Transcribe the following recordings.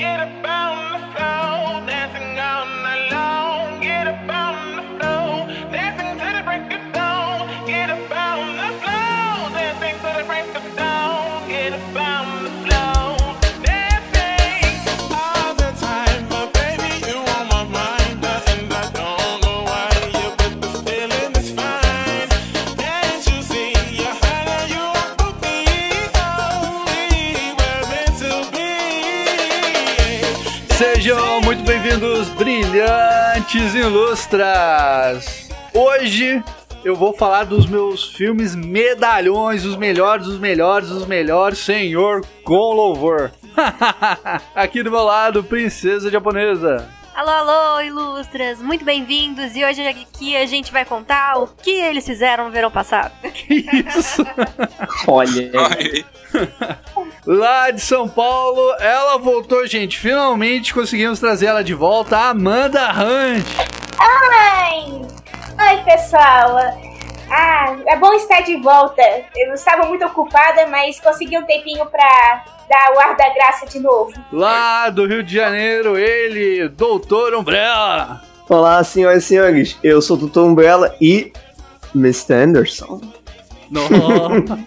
forget about myself. Ilustras! Hoje eu vou falar dos meus filmes medalhões, os melhores, os melhores, os melhores, senhor com louvor. Aqui do meu lado, princesa japonesa. Alô, alô, ilustras, muito bem-vindos e hoje aqui a gente vai contar o que eles fizeram no verão passado. Que isso? Olha, Lá de São Paulo, ela voltou, gente. Finalmente conseguimos trazer ela de volta, a Amanda Hunt. Ai! Oi, pessoal! Ah, é bom estar de volta. Eu estava muito ocupada, mas consegui um tempinho pra dar o ar da graça de novo. Lá do Rio de Janeiro, ele, Doutor Umbrella. olá senhoras e senhores, eu sou o Tutu Umbrella e Mr. Anderson. Nossa.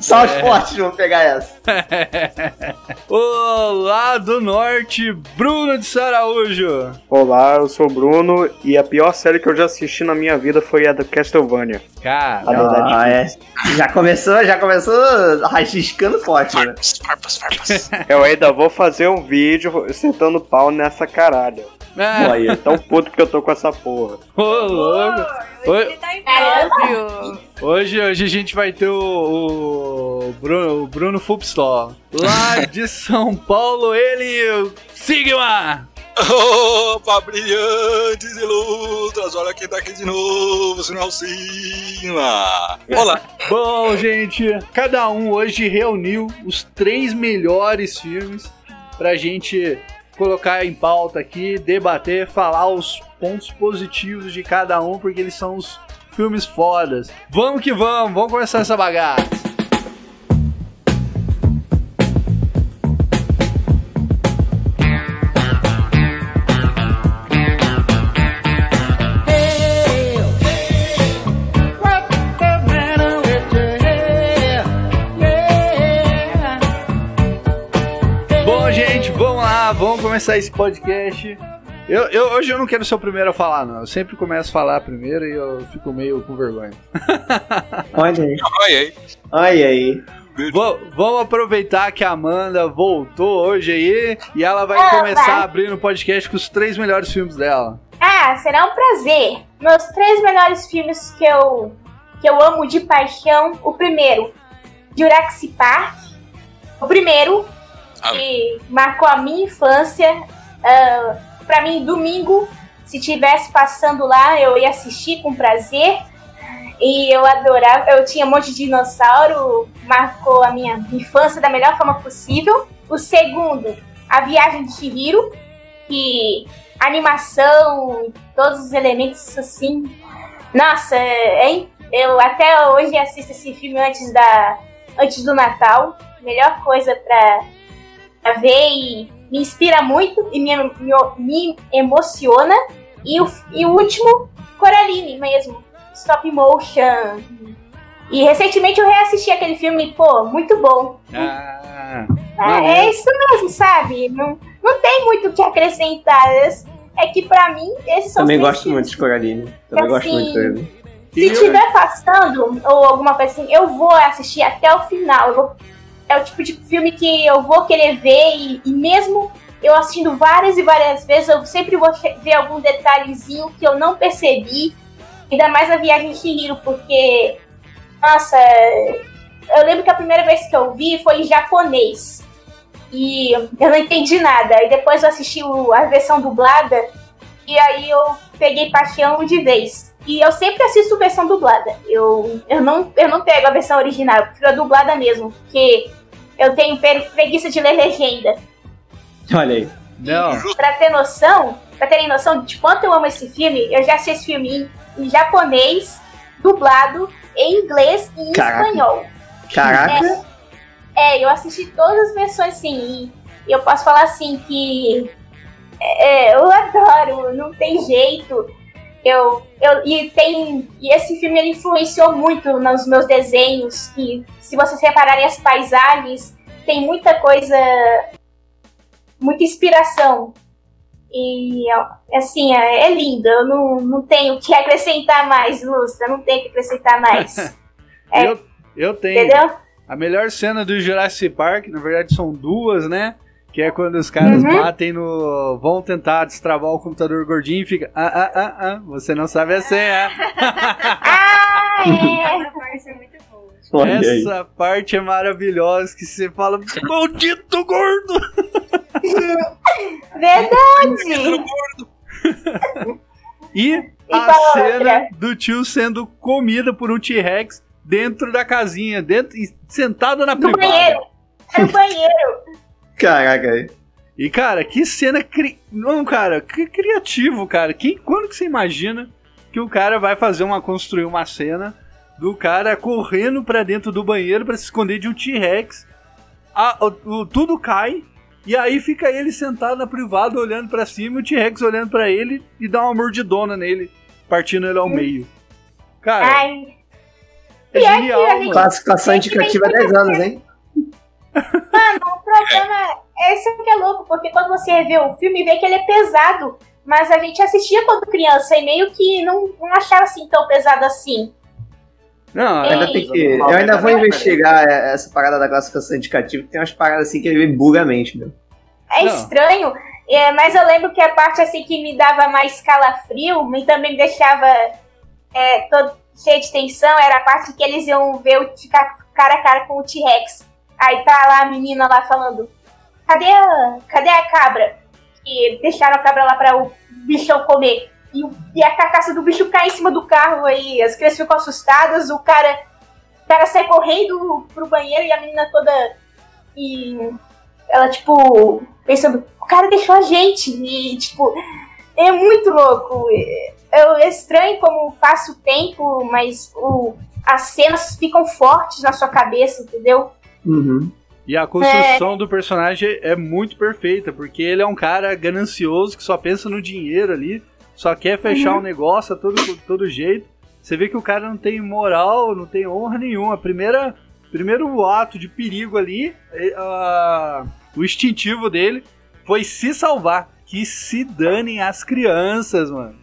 Só os fortes vão pegar essa. Olá do Norte, Bruno de Saraújo. Olá, eu sou o Bruno e a pior série que eu já assisti na minha vida foi a da Castlevania. Cara, A verdade. Ah, é. Já começou, já começou rasciscando forte, né? Eu ainda vou fazer um vídeo sentando pau nessa caralho. É, Olha, Tão puto que eu tô com essa porra. ô, louco. Oi. Ele tá. Hoje, hoje a gente vai ter o, o Bruno, o Bruno Fupstall. Lá de São Paulo, ele, o Sigma. Opa, brilhantes ilustras, olha quem tá aqui de novo, sinal cima. Olá, Bom, gente, cada um hoje reuniu os três melhores filmes pra gente colocar em pauta aqui, debater, falar os pontos positivos de cada um, porque eles são os filmes fodas. Vamos que vamos, vamos começar essa bagaça. Começar esse podcast. Eu, eu- hoje eu não quero ser o primeiro a falar, não. Eu sempre começo a falar primeiro e eu fico meio com vergonha. Olha aí. olha aí. Olha aí. Va- vamos aproveitar que a Amanda voltou hoje aí e ela vai Opa! começar abrindo o podcast com os três melhores filmes dela. Ah, será um prazer. Meus três melhores filmes que eu, que eu amo de paixão. O primeiro, Jurassic Park. O primeiro. Que marcou a minha infância. Ah, pra mim, domingo, se tivesse passando lá, eu ia assistir com prazer. E eu adorava, eu tinha um monte de dinossauro, marcou a minha infância da melhor forma possível. O segundo, A Viagem de Chihiro, que animação, todos os elementos assim. Nossa, é, in- eu até hoje assisto esse filme antes da antes do Natal. Melhor coisa pra, pra ver e me inspira muito e me, me, me emociona. E o, e o último, Coraline mesmo, stop motion. E recentemente eu reassisti aquele filme, pô, muito bom. Ah, É, Maneiro. é isso mesmo, sabe? Não, não tem muito o que acrescentar. É que pra mim, esses são Também os gosto muito de Coraline. Também gosto Assim, muito de Coraline. Se e tiver passando, ou alguma coisa assim, eu vou assistir até o final. Eu vou- é o tipo de filme que eu vou querer ver e, e mesmo eu assistindo várias e várias vezes, eu sempre vou ver algum detalhezinho que eu não percebi. Ainda mais na viagem de Chihiro, porque, nossa, eu lembro que a primeira vez que eu vi foi em japonês. E eu não entendi nada. E depois eu assisti a versão dublada. E aí eu peguei paixão de vez. E eu sempre assisto versão dublada. Eu, eu, não, eu não pego a versão original, eu prefiro a dublada mesmo. Porque eu tenho preguiça de ler legenda. Olha aí. não. Pra ter noção, pra terem noção de quanto eu amo esse filme, eu já assisti esse filme em, em japonês, dublado, em inglês e em Caraca. espanhol. Caraca. É, eu assisti todas as versões, sim. E eu posso falar assim que. É, eu adoro, não tem jeito. Eu, eu, e tem. E esse filme ele influenciou muito nos meus desenhos. E se vocês repararem as paisagens, tem muita coisa. Muita inspiração. E assim, é, é lindo. Eu não, não tenho o que acrescentar mais, Lustra. Não tenho o que acrescentar mais. É, Eu, eu tenho. entendeu? A melhor cena do Jurassic Park, na verdade são duas, né? Que é quando os caras Uhum. batem no. vão tentar destravar o computador gordinho e fica. Ah, ah, ah, ah, você não sabe a senha. Ah, é. Essa parte é aí. Parte é maravilhosa que você fala, maldito gordo! Verdade! E E a qual a cena outra? do tio sendo comida por um T-Rex dentro da casinha, dentro, e sentado na Do privada. banheiro. É no banheiro. Caraca, aí. E, cara, que cena. Cri... Não, cara, que criativo, cara. Quem, quando que você imagina que o cara vai fazer uma. construir uma cena do cara correndo pra dentro do banheiro pra se esconder de um T-Rex? Tudo cai. E aí fica ele sentado na privada olhando pra cima e o T-Rex olhando pra ele e dá uma mordidona nele, partindo ele ao meio. Cara, Ai, é pior que genial, gente- mano. Classificação Gente, indicativa tem 10 anos, hein? mano, o problema é isso que é louco, porque quando você vê o filme, vê que ele é pesado. Mas a gente assistia quando criança e meio que não, não achava assim tão pesado assim. Não, É. Ainda tem que, eu ainda vou investigar essa parada da classificação indicativa, que tem umas paradas assim que ele buga a mente, meu. É Não. estranho, é, mas eu lembro que a parte assim que me dava mais calafrio e também me deixava é, todo cheio de tensão era a parte que eles iam ver o ficar cara a cara com o T-Rex. Aí tá lá a menina lá falando: Cadê a, cadê a cabra? E deixaram a cabra lá pra o bichão comer. E, e a carcaça do bicho cai em cima do carro aí. As crianças ficam assustadas, o cara, o cara sai correndo pro banheiro e a menina toda. E ela, tipo, pensando, o cara deixou a gente. E, tipo, é muito louco. É, é estranho como passa o tempo, mas o, as cenas ficam fortes na sua cabeça, entendeu? Uhum. E a construção do personagem é muito perfeita, porque ele é um cara ganancioso que só pensa no dinheiro ali, só quer fechar o negócio a todo, todo jeito. Você vê que o cara não tem moral, não tem honra nenhuma. Primeira, primeiro ato de perigo ali, é, o instintivo dele foi se salvar. Que se danem as crianças, mano.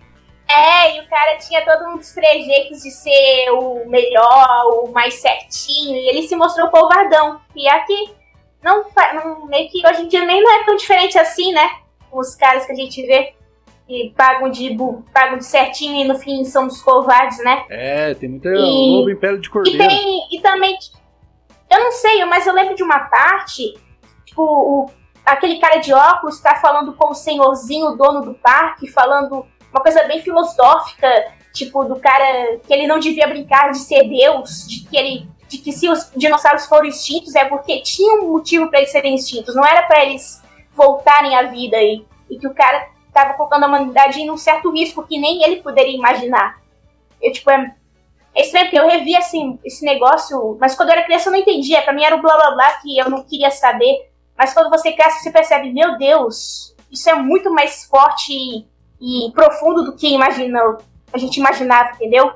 É, e o cara tinha todos uns trejeitos de ser o melhor, o mais certinho, e ele se mostrou covardão. E aqui, não, não, meio que hoje em dia nem não é tão diferente assim, né? Os caras que a gente vê que pagam de, pagam de certinho e no fim são os covardes, né? É, tem muita E- lobo em pele de E cordeiro. tem. E também. Eu não sei, mas eu lembro de uma parte. Tipo, o, aquele cara de óculos tá falando com o senhorzinho, o dono do parque, falando uma coisa bem filosófica, tipo, do cara que ele não devia brincar de ser Deus, de que ele. De que se os dinossauros foram extintos é porque tinha um motivo pra eles serem extintos, não era pra eles voltarem à vida e, e que o cara tava colocando a humanidade em um certo risco que nem ele poderia imaginar. Eu, tipo, é, é estranho, porque eu revi assim, esse negócio, mas quando eu era criança eu não entendia. Pra mim era o blá blá blá que eu não queria saber. Mas quando você cresce, você percebe, meu Deus, isso é muito mais forte e, e profundo do que imaginou, a gente imaginava, entendeu?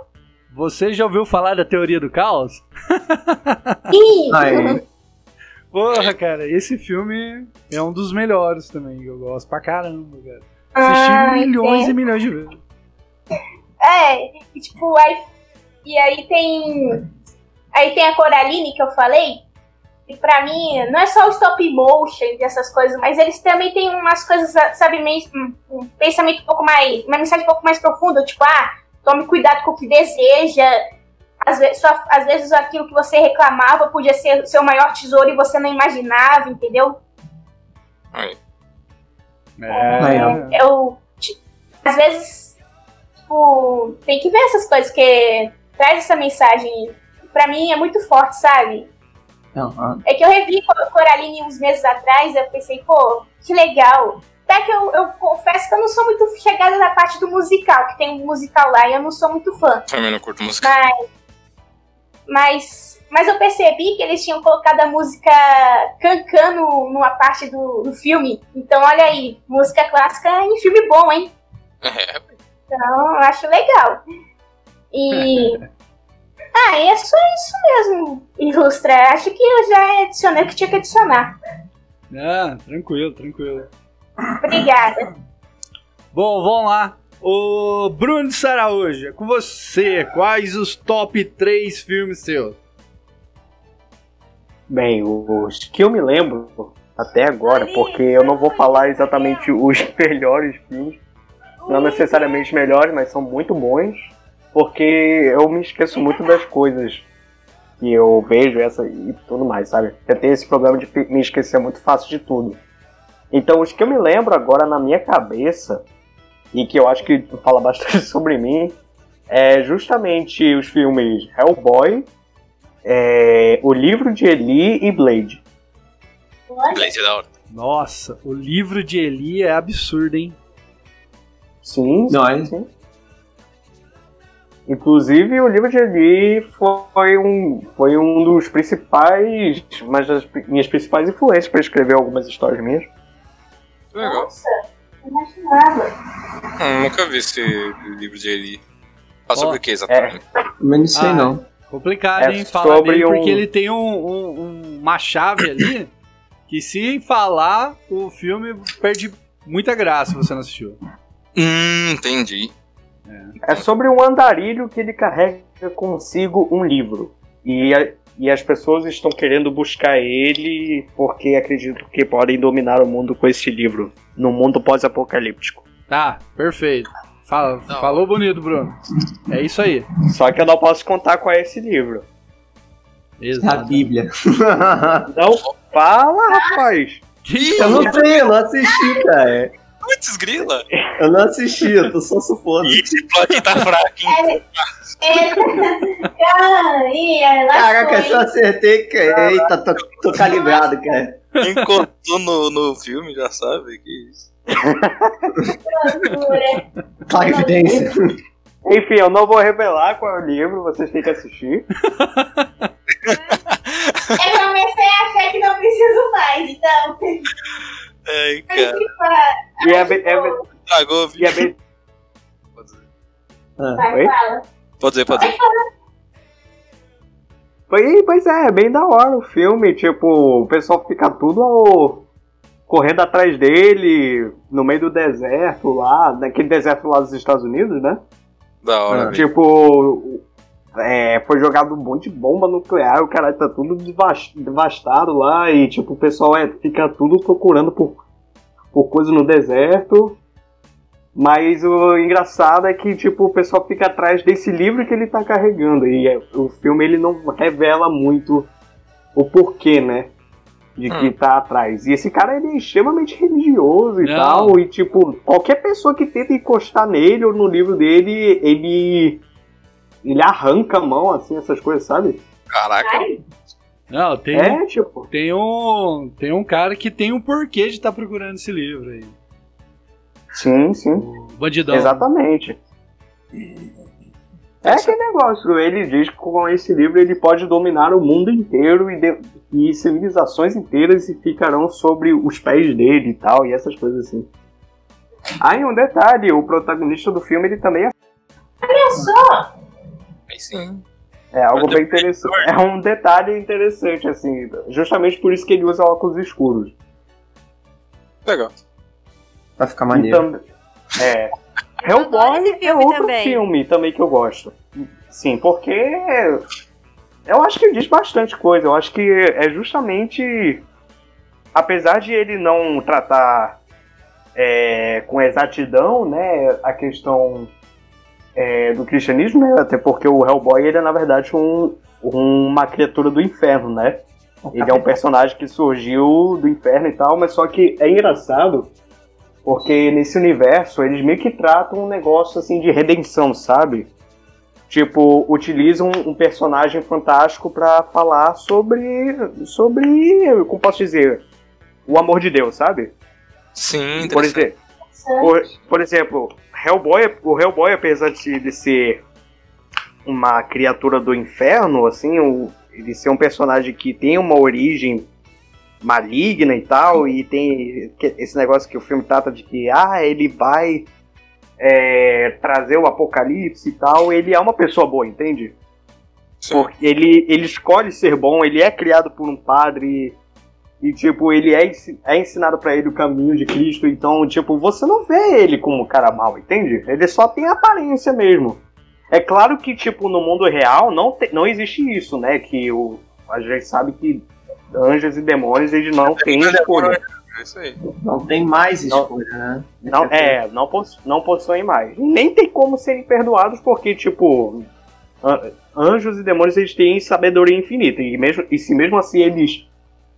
Você já ouviu falar da teoria do caos? E Ai, Porra, cara, esse filme é um dos melhores também, eu gosto pra caramba, cara. Assisti Ah, milhões entendo. e milhões de vezes. É, e tipo, aí. E aí tem. Aí tem a Coraline que eu falei. E pra mim, não é só o stop motion e essas coisas, mas eles também têm umas coisas, sabe, meio. Um, um pensamento um pouco mais. Uma mensagem um pouco mais profunda, tipo, ah, tome cuidado com o que deseja. Às vezes, só- às vezes aquilo que você reclamava podia ser o seu maior tesouro e você não imaginava, entendeu? Aí. É, eu ti- às vezes tipo, tem que ver essas coisas que traz essa mensagem. Pra mim é muito forte sabe? Ah, é que eu revi Co- Coraline uns meses atrás eu pensei pô que legal. Até que eu, eu confesso que eu não sou muito chegada na parte do musical que tem um musical lá e eu não sou muito fã. Também não curto música. mas mas Mas eu percebi que eles tinham colocado a música Cancan numa parte do, do filme. Então, olha aí, música clássica em filme bom, hein? É, Então, eu acho legal. E. ah, e é só isso mesmo, Ilustra. Acho que eu já adicionei o que tinha que adicionar. Ah, tranquilo, tranquilo. Obrigada. Bom, vamos lá. O Bruno de Saraújo, é com você. Quais os top 3 filmes seus? Bem, os que eu me lembro até agora, porque eu não vou falar exatamente os melhores filmes, não necessariamente melhores, mas são muito bons, porque eu me esqueço muito das coisas que eu vejo essa e tudo mais, sabe? Eu tenho esse problema de me esquecer muito fácil de tudo. Então, os que eu me lembro agora na minha cabeça, e que eu acho que fala bastante sobre mim, é justamente os filmes Hellboy, é, O Livro de Eli e Blade. Blade é da hora. Nossa, o livro de Eli é absurdo, hein? Sim, Não, sim, é- sim. Inclusive, o livro de Eli foi um, foi um dos principais, mas das minhas principais influências para escrever algumas histórias minhas. Legal. Nossa, não imaginava. Hum, nunca vi esse livro de Eli. Fala Ó, sobre o que exatamente? Mas não sei Ah, não. Complicado, É hein? Falar sobre dele, um- porque ele tem um- um- uma chave ali que se falar, o filme perde muita graça se você não assistiu. Hum, entendi. É sobre um andarilho que ele carrega consigo um livro. E, a- e as pessoas estão querendo buscar ele porque acreditam que podem dominar o mundo com esse livro. No mundo pós-apocalíptico. Tá, perfeito. Fala, Não. falou bonito, Bruno. É isso aí. Só que eu não posso contar qual é esse livro. É a Exato. Bíblia. Não fala, rapaz! Que Eu não sei, eu não assisti, cara. Putz, grila! Eu não assisti, eu tô só supondo. Esse plot tá fraco, hein? É, lá Caraca, se eu acertei, cara. Eita, tô, tô calibrado, cara. Quem contou no, no filme já sabe que isso. Loucura. Clarividência. Enfim, eu não vou revelar qual é o livro, vocês têm que assistir. Eu comecei a achar que não preciso mais, então. Ai, cara. E é bem. É bem, Tragou, e é bem Pode dizer, Vai, Oi? fala. pode dizer. Pode dizer. Pois é, é bem da hora o filme. Tipo, o pessoal fica tudo ao- correndo atrás dele no meio do deserto lá, naquele deserto lá dos Estados Unidos, né? Da hora, velho. Tipo, é, foi jogado um monte de bomba nuclear, o cara tá tudo devas- devastado lá e tipo, o pessoal é, fica tudo procurando por, por coisa no deserto. Mas o engraçado é que tipo, o pessoal fica atrás desse livro que ele tá carregando. E é, o filme ele não revela muito o porquê, né? De que Hum. tá atrás. E esse cara ele é extremamente religioso e Não. tal. E tipo, qualquer pessoa que tenta encostar nele ou no livro dele, ele. Ele arranca a mão, assim, essas coisas, sabe? Caraca. Ai, Não, tem, É, tipo. tem, um, tem um cara que tem um porquê de estar procurando esse livro aí. Sim, sim. O bandidão. Exatamente. É aquele negócio, ele diz que com esse livro ele pode dominar o mundo inteiro e, de- e civilizações inteiras e ficarão sobre os pés dele e tal, e essas coisas assim. Ah, e um detalhe, o protagonista do filme ele também é, olha só. Aí sim. é algo bem interessante. É um detalhe interessante, assim, justamente por isso que ele usa óculos escuros. Legal. Vai ficar maneiro. tam- é. Hellboy é outro também. filme também que eu gosto. Sim, porque eu acho que diz bastante coisa. Eu acho que é justamente. Apesar de ele não tratar é, com exatidão né, a questão é, do cristianismo, né, até porque o Hellboy ele é na verdade um, uma criatura do inferno, né? Ele é um personagem que surgiu do inferno e tal, mas só que é engraçado porque nesse universo eles meio que tratam um negócio assim de redenção, sabe? Tipo, utilizam um personagem fantástico pra falar sobre. sobre. como posso dizer? O amor de Deus, sabe? Sim, Por exemplo, por, por exemplo, Hellboy, o Hellboy, apesar de, de ser uma criatura do inferno, assim, o- ele ser um personagem que tem uma origem maligna e tal, e tem esse negócio que o filme trata de que, ah, ele vai é, trazer o apocalipse e tal, ele é uma pessoa boa, entende? Sim. Porque ele, ele escolhe ser bom, ele é criado por um padre e, tipo, ele é, é ensinado pra ele o caminho de Cristo, então, tipo, você não vê ele como um cara mau, entende? Ele só tem aparência mesmo. É claro que, tipo, no mundo real não, te- não existe isso, né? Que o, a gente sabe que anjos e demônios, eles não têm escolha. É isso aí. Não tem mais Não. escolha, né? Não, é, não, poss não possuem mais. Nem tem como serem perdoados, porque, tipo, an- anjos e demônios eles têm sabedoria infinita. E, mesmo, e se mesmo assim eles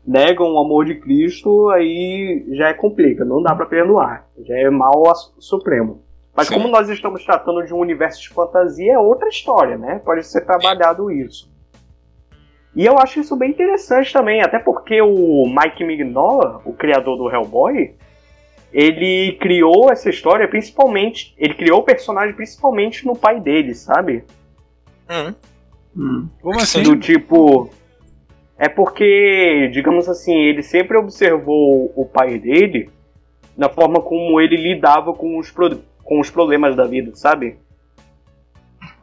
negam o amor de Cristo, aí já é complica, não dá pra perdoar. Já é mal a- supremo. Mas Sim. como nós estamos tratando de um universo de fantasia, é outra história, né? Pode ser trabalhado isso. E eu acho isso bem interessante também, até porque o Mike Mignola, o criador do Hellboy, ele criou essa história principalmente. Ele criou o personagem principalmente no pai dele, sabe? Hum. Hum. Como Sim. assim? Do tipo. É porque, digamos assim, ele sempre observou o pai dele na forma como ele lidava com os, pro- com os problemas da vida, sabe?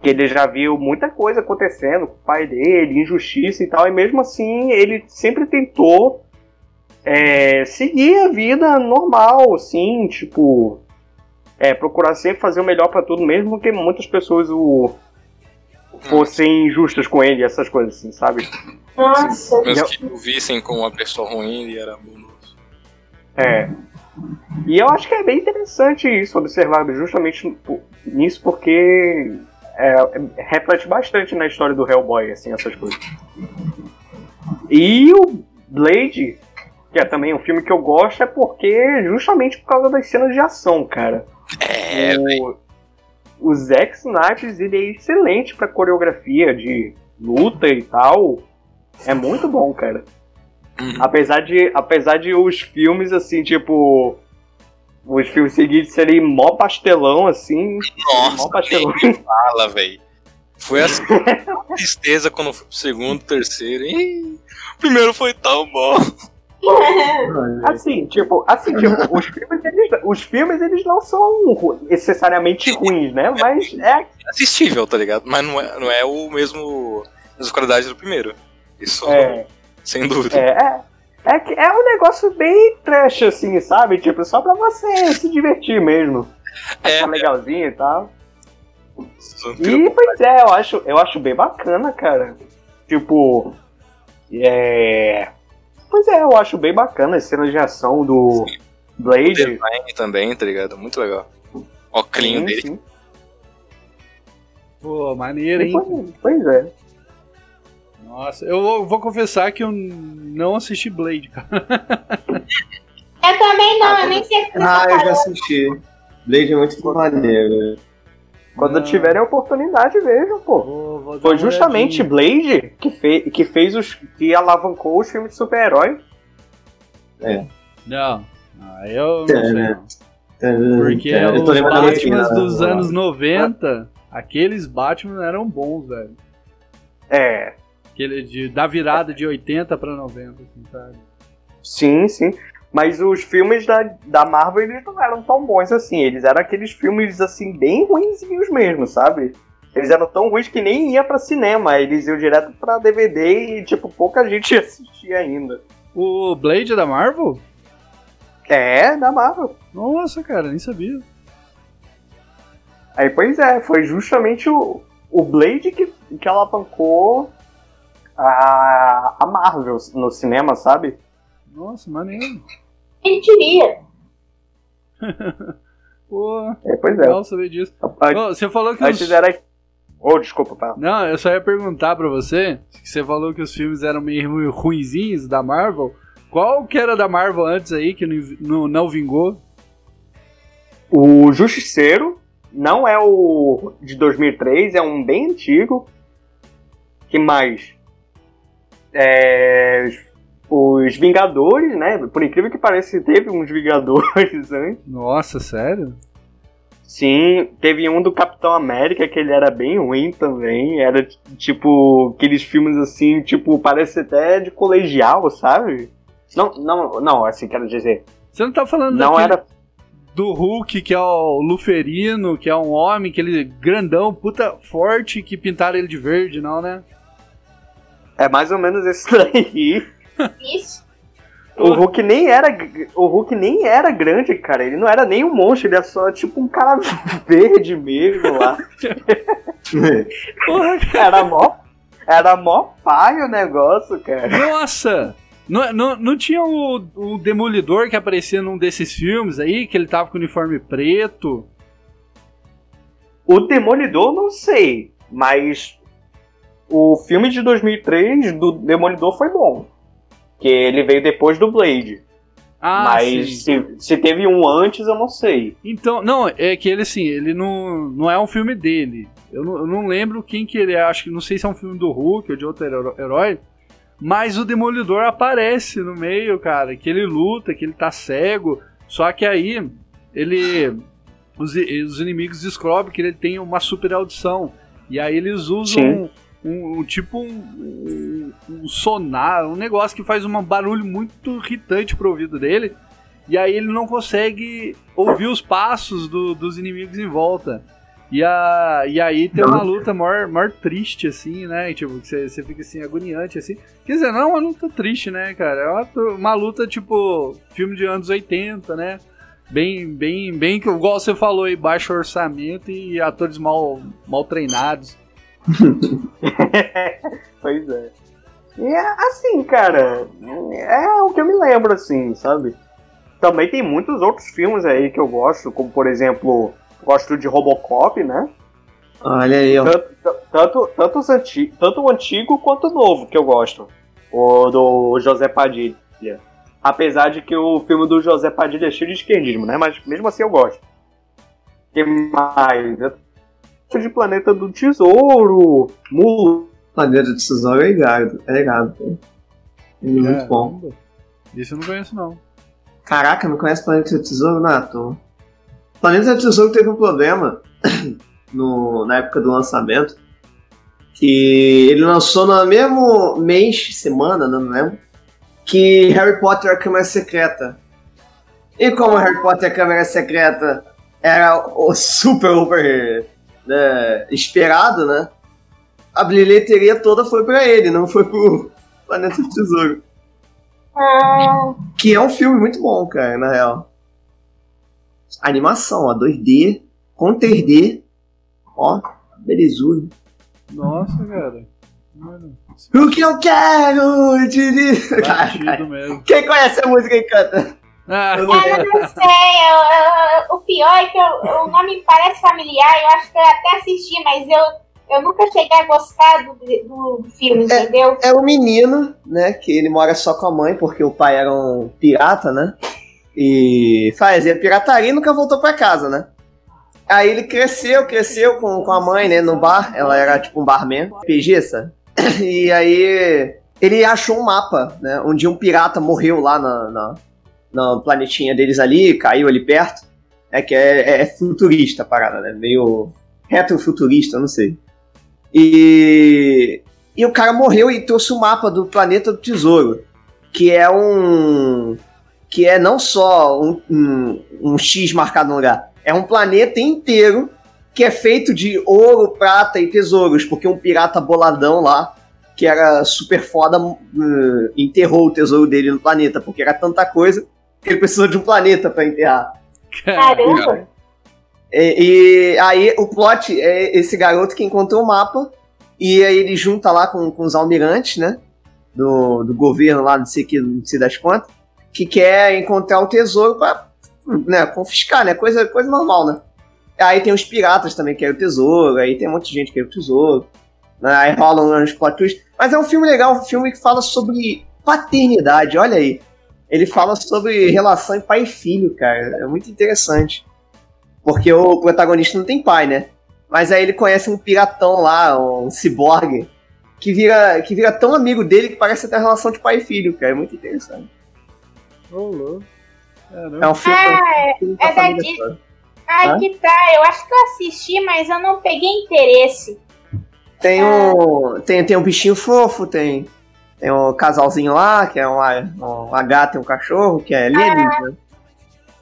Que ele já viu muita coisa acontecendo com o pai dele, injustiça e tal, e mesmo assim ele sempre tentou é, seguir a vida normal, assim, tipo. É, procurar sempre fazer o melhor pra tudo, mesmo que muitas pessoas o fossem injustas com ele, essas coisas assim, sabe? Nossa. Mesmo que o vissem como uma pessoa ruim, ele era bondoso. É. E eu acho que é bem interessante isso, observar justamente nisso, porque é, é, reflete bastante na história do Hellboy, assim, essas coisas. E o Blade, que é também um filme que eu gosto, é porque justamente por causa das cenas de ação, cara. É, o, o Zack Snyder, ele é excelente pra coreografia de luta e tal. É muito bom, cara. Uhum. Apesar de, apesar de os filmes, assim, tipo. Os filmes seguintes serem mó pastelão, assim. mó Nossa, pastelão. nem fala, velho. Foi assim, tristeza quando foi pro segundo, terceiro. O primeiro foi tão bom. Assim, tipo, assim, tipo, os filmes, eles, os filmes, eles não são necessariamente ruins, né? Mas é. Assistível, tá ligado? Mas não é, não é o mesmo. as qualidades do primeiro. Isso, É, sem dúvida. é, é. É, que é um negócio bem trash, assim, sabe? Tipo, só pra você se divertir mesmo. É, Tá legalzinho e tal. E, pois é, eu acho, eu acho bem bacana, cara. Tipo, é... Pois é, eu acho bem bacana as cenas de ação do Blade. design também, tá ligado? Muito legal. Ó, clean Sim, dele. sim. Pô, maneiro, hein? Pois, pois é. Nossa, eu vou, vou confessar que eu não assisti Blade, cara. Eu também não, eu nem sei o que você Ah, tá eu já assisti. Blade é muito maneiro. Quando Ah. tiverem a oportunidade, vejam, pô. Vou, vou Foi justamente olhadinha. Blade que, fe que fez os. que alavancou os filmes de super-herói. Não, ah, eu não sei. É, não. Porque eu os né, dos anos 90, aqueles Batman eram bons, velho. É. Aquele de, da virada de 80 pra 90, assim, sabe? Sim, sim. Mas os filmes da, da Marvel, eles não eram tão bons assim. Eles eram aqueles filmes, assim, bem ruinzinhos mesmo, sabe? Eles eram tão ruins que nem ia pra cinema. Eles iam direto pra DVD e, tipo, pouca gente assistia ainda. O Blade é da Marvel? É, da Marvel. Nossa, cara, nem sabia. Aí, pois é, foi justamente o, o Blade que, que alavancou a, a Marvel no cinema, sabe? Nossa, maneiro. Quem diria? Pô, É, pois é. legal saber disso. Você falou que aí os... fizeram. Oh, desculpa, pá. Não, eu só ia perguntar pra você, que você falou que os filmes eram meio ruinzinhos da Marvel. Qual que era da Marvel antes aí, que não, não, não vingou? O Justiceiro não é o de 2003, é um bem antigo. Que mais? É, os Vingadores, né? Por incrível que pareça, teve uns Vingadores antes. Nossa, sério? Sim, teve um do Capitão América que ele era bem ruim também. Era tipo aqueles filmes assim, tipo, parece até de colegial, sabe? Não, não, não, assim, quero dizer. Você não tá falando Não daquele- era. do Hulk, que é o Luferino, que é um homem, aquele grandão, puta forte, que pintaram ele de verde, não, né? É mais ou menos esse daí. Isso. O Hulk nem era. O Hulk nem era grande, cara. Ele não era nem um monstro, ele é só tipo um cara verde mesmo lá. Porra, Era mó. Era mó pai o negócio, cara. Nossa! Não, não, não tinha o, o Demolidor que aparecia num desses filmes aí, que ele tava com o uniforme preto? O Demolidor, não sei. Mas. O filme de 2003 do Demolidor foi bom. Que ele veio depois do Blade. Ah, mas sim. se, se teve um antes, eu não sei. Então, não, é que ele assim, ele não, não é um filme dele. Eu não, eu não lembro quem que ele é, acho que não sei se é um filme do Hulk ou de outro herói. Mas o Demolidor aparece no meio, cara, que ele luta, que ele tá cego. Só que aí ele. Os, os inimigos descobrem que ele tem uma super audição. E aí eles usam um, um- tipo um, um- um sonar, um negócio que faz um barulho muito irritante pro ouvido dele. E aí ele não consegue ouvir os passos do- dos inimigos em volta. E, a, e aí tem uma luta maior, maior triste, assim, né? E, tipo, você você fica assim, agoniante, assim. Quer dizer, não é uma luta triste, né, cara? É uma, uma luta, tipo, filme de anos 80, né? Bem, bem, bem, igual você falou aí, baixo orçamento e atores mal, mal treinados. Pois é. E é assim, cara, é o que eu me lembro, assim, sabe? Também tem muitos outros filmes aí que eu gosto, como por exemplo, gosto de Robocop, né? Olha aí, ó. Tanto, tanto, tanto, os anti- tanto o antigo quanto o novo que eu gosto. O do José Padilha. Apesar de que o filme do José Padilha é cheio de esquerdismo, né? Mas mesmo assim eu gosto. que mais? Eu de Planeta do Tesouro, Mulan. Planeta do Tesouro é ligado. É ligado. é muito bom. Isso eu não conheço, não. Caraca, não conhece Planeta do Tesouro? É toa. Planeta do Tesouro teve um problema no, na época do lançamento. Que ele lançou no mesmo mês, semana, não lembro. Que Harry Potter a Câmara Secreta. E como Harry Potter a Câmara Secreta era o super over né, esperado, né? A bilheteria toda foi pra ele, não foi pro Planeta do Tesouro. Que é um filme muito bom, cara, na real. Animação, ó, 2D, com 3D. Ó, belezura. Nossa, cara. Mano, O que eu quero te dizer. batido mesmo. Quem conhece a música e canta? Ah, eu não sei, eu- eu- o pior é que eu- o nome parece familiar, eu acho que eu até assisti, mas eu, eu nunca cheguei a gostar do, do filme, entendeu? É o menino, né, que ele mora só com a mãe, porque o pai era um pirata, né? E fazia pirataria e nunca voltou pra casa, né? Aí ele cresceu, cresceu com, com a mãe, né, no bar. Ela era tipo um barman, sabe? E aí ele achou um mapa, né? Um dia um pirata morreu lá na, na, na planetinha deles ali, caiu ali perto. É que é, é- é futurista a parada, né? Meio retrofuturista, não sei. E, e o cara morreu e trouxe o mapa do planeta do tesouro, que é um. que é não só um, um, um X marcado no lugar, é um planeta inteiro que é feito de ouro, prata e tesouros, porque um pirata boladão lá, que era super foda, eh, enterrou o tesouro dele no planeta, porque era tanta coisa ele precisou de um planeta pra enterrar. Caramba! E, e aí o plot é esse garoto que encontrou o mapa e aí ele junta lá com, com os almirantes, né? Do, do governo lá, não sei que, não sei das quantas, que quer encontrar o tesouro pra né, confiscar, né? Coisa, coisa normal, né? Aí tem os piratas também que querem o tesouro, aí tem um monte de gente que quer o tesouro. né, Aí rolam uns plot twists. Mas é um filme legal, um filme que fala sobre paternidade, olha aí. Ele fala sobre relação em pai e filho, cara. É muito interessante. Porque o protagonista não tem pai, né? Mas aí ele conhece um piratão lá, um ciborgue, que vira, que vira tão amigo dele que parece ter relação de pai e filho, cara. É muito interessante. Caramba. É um filme, Ah, um filme é da Disney. Ai, que tá. Eu acho que eu assisti, mas eu não peguei interesse. Tem um, tem, tem um bichinho fofo, tem, tem um casalzinho lá, que é uma, uma gata e um cachorro, que é alienígena.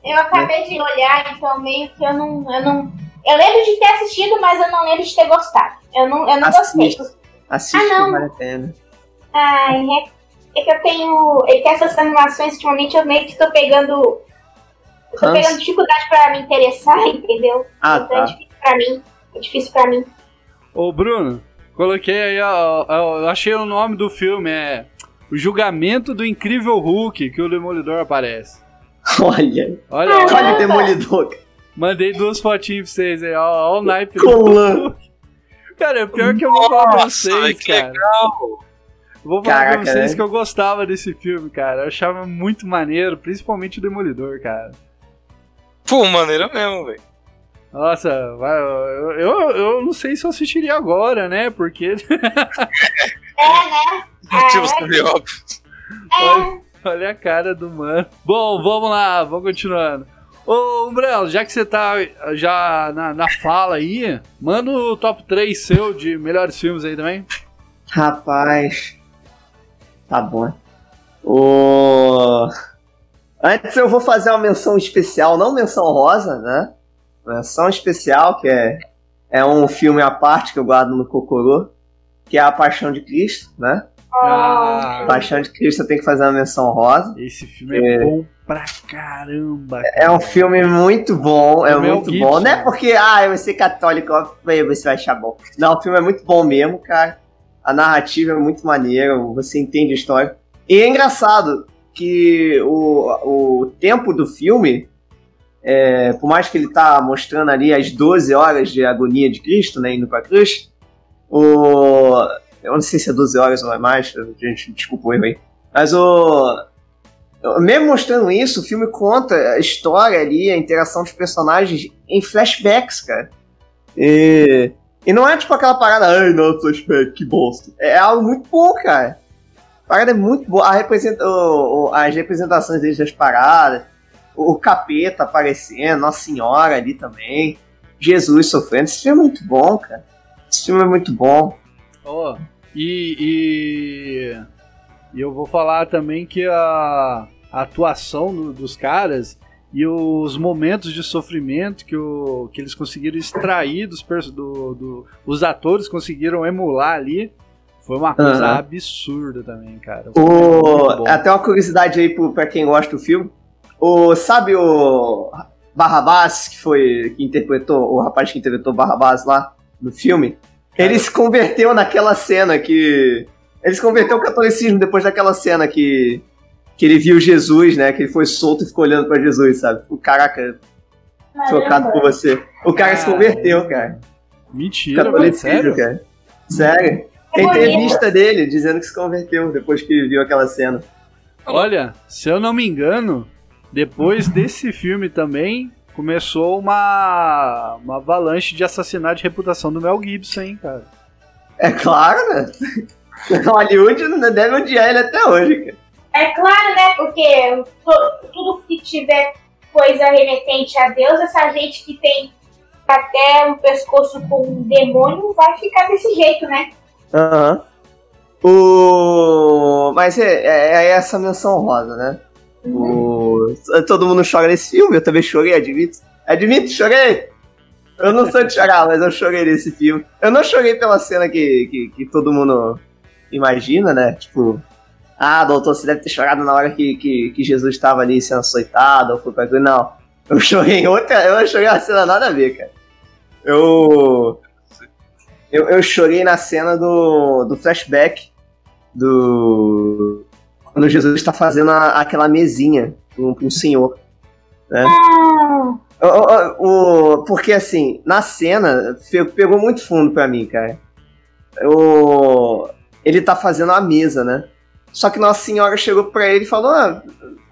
Eu acabei de olhar, então meio que eu não, eu não. Eu lembro de ter assistido, mas eu não lembro de ter gostado. Eu não, eu não gostei. Assiste. Assiste, Ah, não. vale a pena. Ai, é, é que eu tenho. É que essas animações, ultimamente, eu meio que tô pegando. Eu tô Hans? pegando dificuldade pra me interessar, entendeu? Ah, então é tá. difícil pra mim. É difícil pra mim. Ô, Bruno, coloquei aí, ó, ó, eu achei o nome do filme, é O Julgamento do Incrível Hulk, que o Demolidor aparece. Olha, Olha, Ah, ó, olha o Demolidor. mandei duas fotinhas pra vocês aí, ó, ó o naipe. do Colan. Hulk. Cara, pior que eu vou falar pra vocês, que cara. legal. Vou falar Caraca, pra vocês né? que eu gostava desse filme, cara. Eu achava muito maneiro, principalmente o Demolidor, cara. Pô, maneira mesmo, velho. Nossa, vai- eu, eu, eu não sei se eu assistiria agora, né? Porque É, né? Motivos também óbvios. olha, olha a cara do mano. Bom, vamos lá, vamos continuando. Ô, Umbrella, já que você tá já na, na fala aí, manda o top 3 seu de melhores filmes aí também. Rapaz. Tá bom. O... Antes eu vou fazer uma menção especial, não menção rosa, né? Menção especial, que é, é um filme à parte que eu guardo no Cocorô, que é A Paixão de Cristo, né? Ah, Paixão de Cristo eu tenho que fazer uma menção rosa. esse filme é, bom pra caramba. É cara. um filme muito bom, é muito Gibson. bom. Não é porque, ah, eu vou ser católico, você vai achar bom. Não, o filme é muito bom mesmo, cara. A narrativa é muito maneira, você entende a história. E é engraçado que o, o tempo do filme, é, por mais que ele tá mostrando ali as 12 horas de agonia de Cristo, né, indo pra cruz, o... Eu não sei se é 12 horas ou é mais, gente, desculpa o erro aí. Mas o... Mesmo mostrando isso, o filme conta a história ali, a interação dos personagens em flashbacks, cara. E, e não é tipo aquela parada, ai, não, flashback, que bosta. É algo muito bom, cara. A parada é muito boa. A representa, as representações deles das paradas, o, capeta aparecendo, Nossa Senhora ali também, Jesus sofrendo. Esse filme é muito bom, cara. Esse filme é muito bom. Ó, e, e, e eu vou falar também que a, a atuação do- dos caras e os momentos de sofrimento que, o, que eles conseguiram extrair dos do, do- os atores conseguiram emular ali foi uma coisa Aham. absurda também, cara. O, até uma curiosidade aí pro, pra quem gosta do filme. O, sabe o Barrabás, que foi. que interpretou, o rapaz que interpretou Barrabás lá no filme? Ele se converteu naquela cena que. Ele se converteu ao catolicismo depois daquela cena que. que ele viu Jesus, né? Que ele foi solto e ficou olhando pra Jesus, sabe? O caraca, trocado por você. O cara se converteu, cara. Mentira, Catolicismo, sério? cara. Sério. É Tem bonito. entrevista dele dizendo que se converteu depois que viu aquela cena. Olha, se eu não me engano, depois desse filme também começou uma, uma avalanche de assassinato de reputação do Mel Gibson, hein, cara. É claro, né? Hollywood não deve odiar ele até hoje, cara. É claro, né? Porque to- tudo que tiver coisa remetente a Deus, essa gente que tem até o pescoço com um demônio vai ficar desse jeito, né? Aham. O... Mas é, é- é essa menção rosa, né? O... Todo mundo chora nesse filme, eu também chorei, admito. Admito, chorei! Eu não sou de chorar, mas eu chorei nesse filme. Eu não chorei pela cena que, que, que todo mundo imagina, né? Tipo, ah, doutor, você deve ter chorado na hora que, que, que Jesus estava ali sendo açoitado, ou foi pra. Não. Eu chorei em outra. Eu chorei uma cena nada a ver, cara. Eu. Eu, eu chorei na cena do, do flashback do. Quando Jesus está fazendo a- aquela mesinha pra um, pra um senhor. Ah, O, o- o- porque assim, na cena, pegou muito fundo pra mim, cara. O, ele tá fazendo a mesa, né? Só que Nossa Senhora chegou pra ele e falou: ah,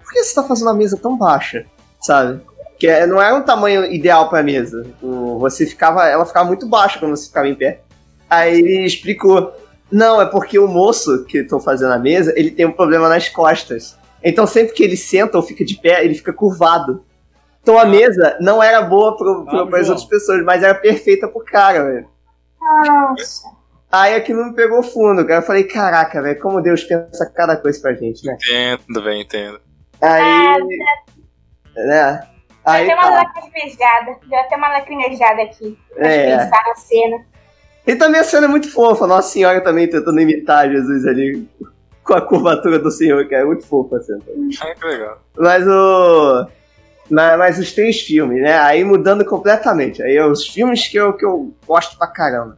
por que você tá fazendo uma mesa tão baixa? Sabe? Que é- não era um tamanho ideal pra mesa. O- você ficava, ela ficava muito baixa quando você ficava em pé. Aí ele explicou: não, é porque o moço que tô fazendo a mesa, ele tem um problema nas costas. Então sempre que ele senta ou fica de pé, ele fica curvado. Então a mesa não era boa pro, pro, Ah, para as outras pessoas, mas era perfeita pro cara, velho. Nossa. Aí aquilo me pegou fundo, cara. Eu falei, caraca, velho, como Deus pensa cada coisa pra gente, né? Entendo, bem, entendo. Aí. Né? Deu Aí até uma tá. lacrimejada. Deu até uma lacrimejada aqui. Pra É. pensar na cena. E também a cena é muito fofa, Nossa Senhora também tentando imitar Jesus ali com a curvatura do Senhor, cara. É muito fofa a cena. Ah, que legal. Mas o. Mas, mas os três filmes, né? Aí mudando completamente. Aí os filmes que eu, que eu gosto pra caramba.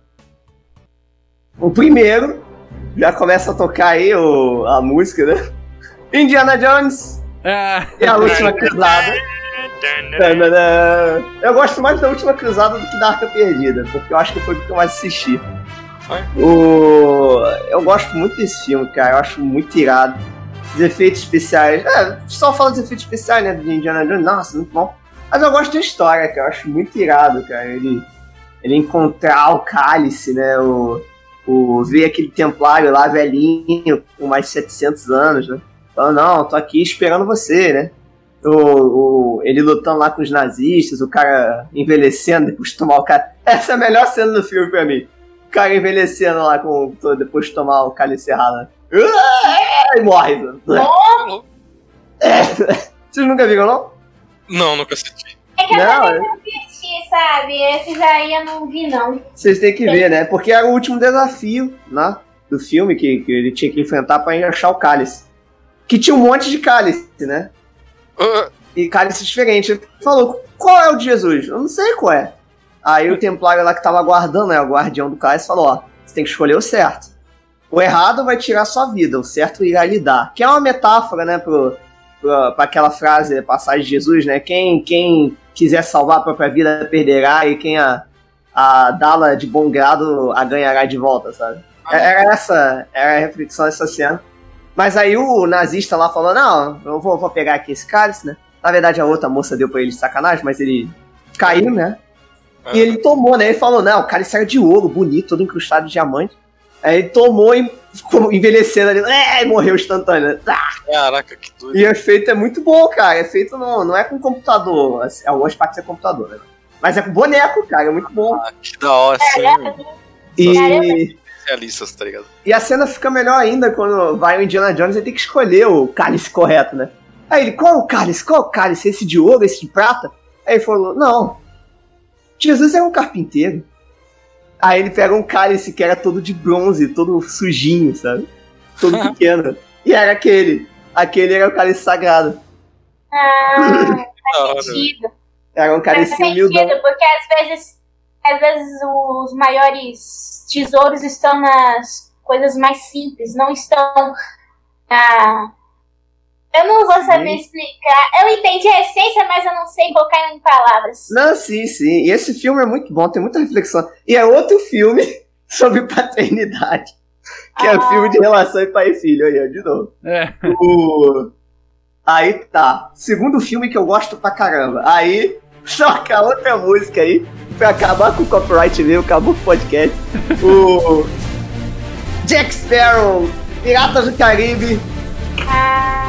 O primeiro, já começa a tocar aí o, a música, né? Indiana Jones É. e a Última Cruzada. Eu gosto mais da Última Cruzada do que da Arca Perdida, porque eu acho que foi o que eu mais assisti. O... Eu gosto muito desse filme, cara. Eu acho muito irado. Os efeitos especiais. É, o pessoal fala dos efeitos especiais, né? De Indiana Jones. Nossa, muito bom. Mas eu gosto da história, cara. Eu acho muito irado, cara. Ele, ele encontrar o cálice, né? O, o, ver aquele templário lá, velhinho, com mais de 700 anos, né? Falando, não, tô aqui esperando você, né? O, o, ele lutando lá com os nazistas, o cara envelhecendo depois de tomar o cara. Essa é a melhor cena do filme pra mim. O cara envelhecendo lá com, depois de tomar o cálice errado. E morre. Vocês nunca viram, não? Não, nunca assisti. É que eu Não, também é- não assisti, sabe? Esses aí eu não vi, não. Vocês têm que ver, né? Porque era o último desafio, né? Do filme que, que ele tinha que enfrentar pra achar o cálice. Que tinha um monte de cálice, né? E cálice diferente. Ele falou, qual é o de Jesus? Eu não sei qual é. Aí o templário lá que tava guardando, né, o guardião do cálice, falou, ó, você tem que escolher o certo. O errado vai tirar sua vida, o certo irá lhe dar. Que é uma metáfora, né, pro, pro, pra aquela frase, passagem de Jesus, né, quem, quem quiser salvar a própria vida perderá e quem a, a dá-la de bom grado a ganhará de volta, sabe? Era essa, era a reflexão dessa cena. Mas aí o nazista lá falou, não, eu vou, vou pegar aqui esse cálice, né? Na verdade, a outra moça deu pra ele de sacanagem, mas ele caiu, né? E ele tomou, né? Ele falou, não, o cálice era de ouro, bonito, todo incrustado de diamante. Aí ele tomou e ficou envelhecendo ali, é, e morreu instantâneo. Ah, Caraca, que doido. E o efeito é muito bom, cara. É feito no, não é com computador. assim, Algumas partes é computador, né? Mas é com boneco, cara. É muito bom. Ah, que da hora, sim. E, Especialistas, tá ligado? e a cena fica melhor ainda quando vai o Indiana Jones e tem que escolher o cálice correto, né? Aí ele, qual o cálice? Qual o cálice? Esse de ouro, esse de prata? Aí ele falou, não. Jesus era um carpinteiro. Aí ele pega um cálice que era todo de bronze, todo sujinho, sabe? Todo pequeno. E era aquele. Aquele era o cálice sagrado. Ah, faz sentido. Era um Faz cálice sentido, humildão. porque às vezes, às vezes os maiores tesouros estão nas coisas mais simples, não estão na. Eu não vou saber Sim. explicar. Eu entendi a essência, mas eu não sei colocar em palavras. Não, sim, sim. E esse filme é muito bom, tem muita reflexão. E é outro filme sobre paternidade. Que é o Ah. filme de relação pai e filho. Aí, ó, de novo. É. O... Aí tá. Segundo filme que eu gosto pra caramba. Aí, toca outra música aí. Pra acabar com o copyright meu, acabou com o podcast. O. Jack Sparrow, Piratas do Caribe.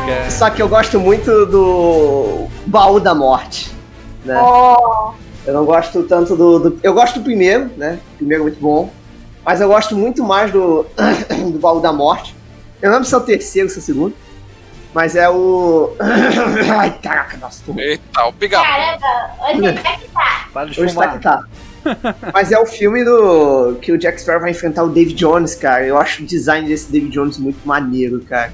É. Só que eu gosto muito do Baú da Morte. Né? oh, Eu não gosto tanto do, do- Eu gosto do primeiro, né? O primeiro é muito bom. Mas eu gosto muito mais do, do Baú da Morte. Eu não lembro se é o terceiro ou se é o segundo. Mas é o. Ai, caraca, nossa, tô... Eita, o pigarro. caramba, hoje é que tá. Para de Hoje tá fumar. que tá. Mas é o filme do. que o Jack Sparrow vai enfrentar o David Jones, cara. Eu acho o design desse David Jones muito maneiro, cara.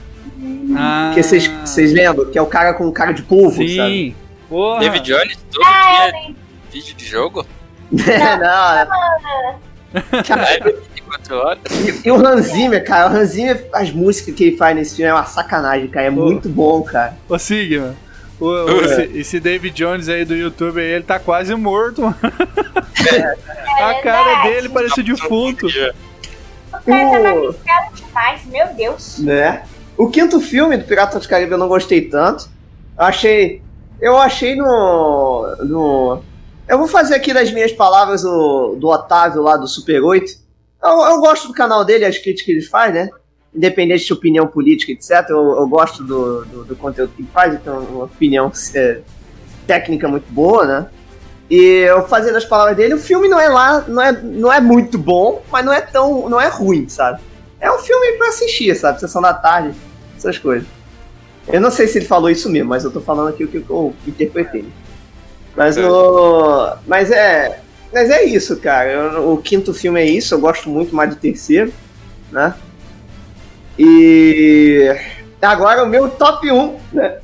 Ah, Porque vocês lembram? Que é o cara com cara de polvo, sabe? Sim. Porra. David Jones, todo Ah, dia vídeo de jogo? não, cara, É, 24 horas. E, e o Hans Zimmer, cara, o Hans Zimmer, as músicas que ele faz nesse filme é uma sacanagem, cara. É muito bom, cara. Ô, Sigma. O, o- esse, esse David Jones aí do YouTube aí, ele tá quase morto. mano. A cara dele parece defunto. O cara tá O- magricelo demais, meu Deus. Né? O quinto filme do Pirata do Caribe eu não gostei tanto. Eu achei. Eu achei no. no eu vou fazer aqui das minhas palavras do, do Otávio lá do Super 8. Eu, eu gosto do canal dele, as críticas que ele faz, né? Independente de opinião política, etc. Eu, eu gosto do, do, do conteúdo que ele faz, então uma opinião é, técnica muito boa, né? E eu fazia das palavras dele, o filme não é lá, não é, não é muito bom, mas não é tão, não é ruim, sabe? É um filme pra assistir, sabe? Sessão da tarde, essas coisas. Eu não sei se ele falou isso mesmo, mas eu tô falando aqui o que eu interpretei. Mas É. o. Mas é. Mas é isso, cara. Eu- o quinto filme é isso, eu gosto muito mais do terceiro, né? E agora o meu top 1, né?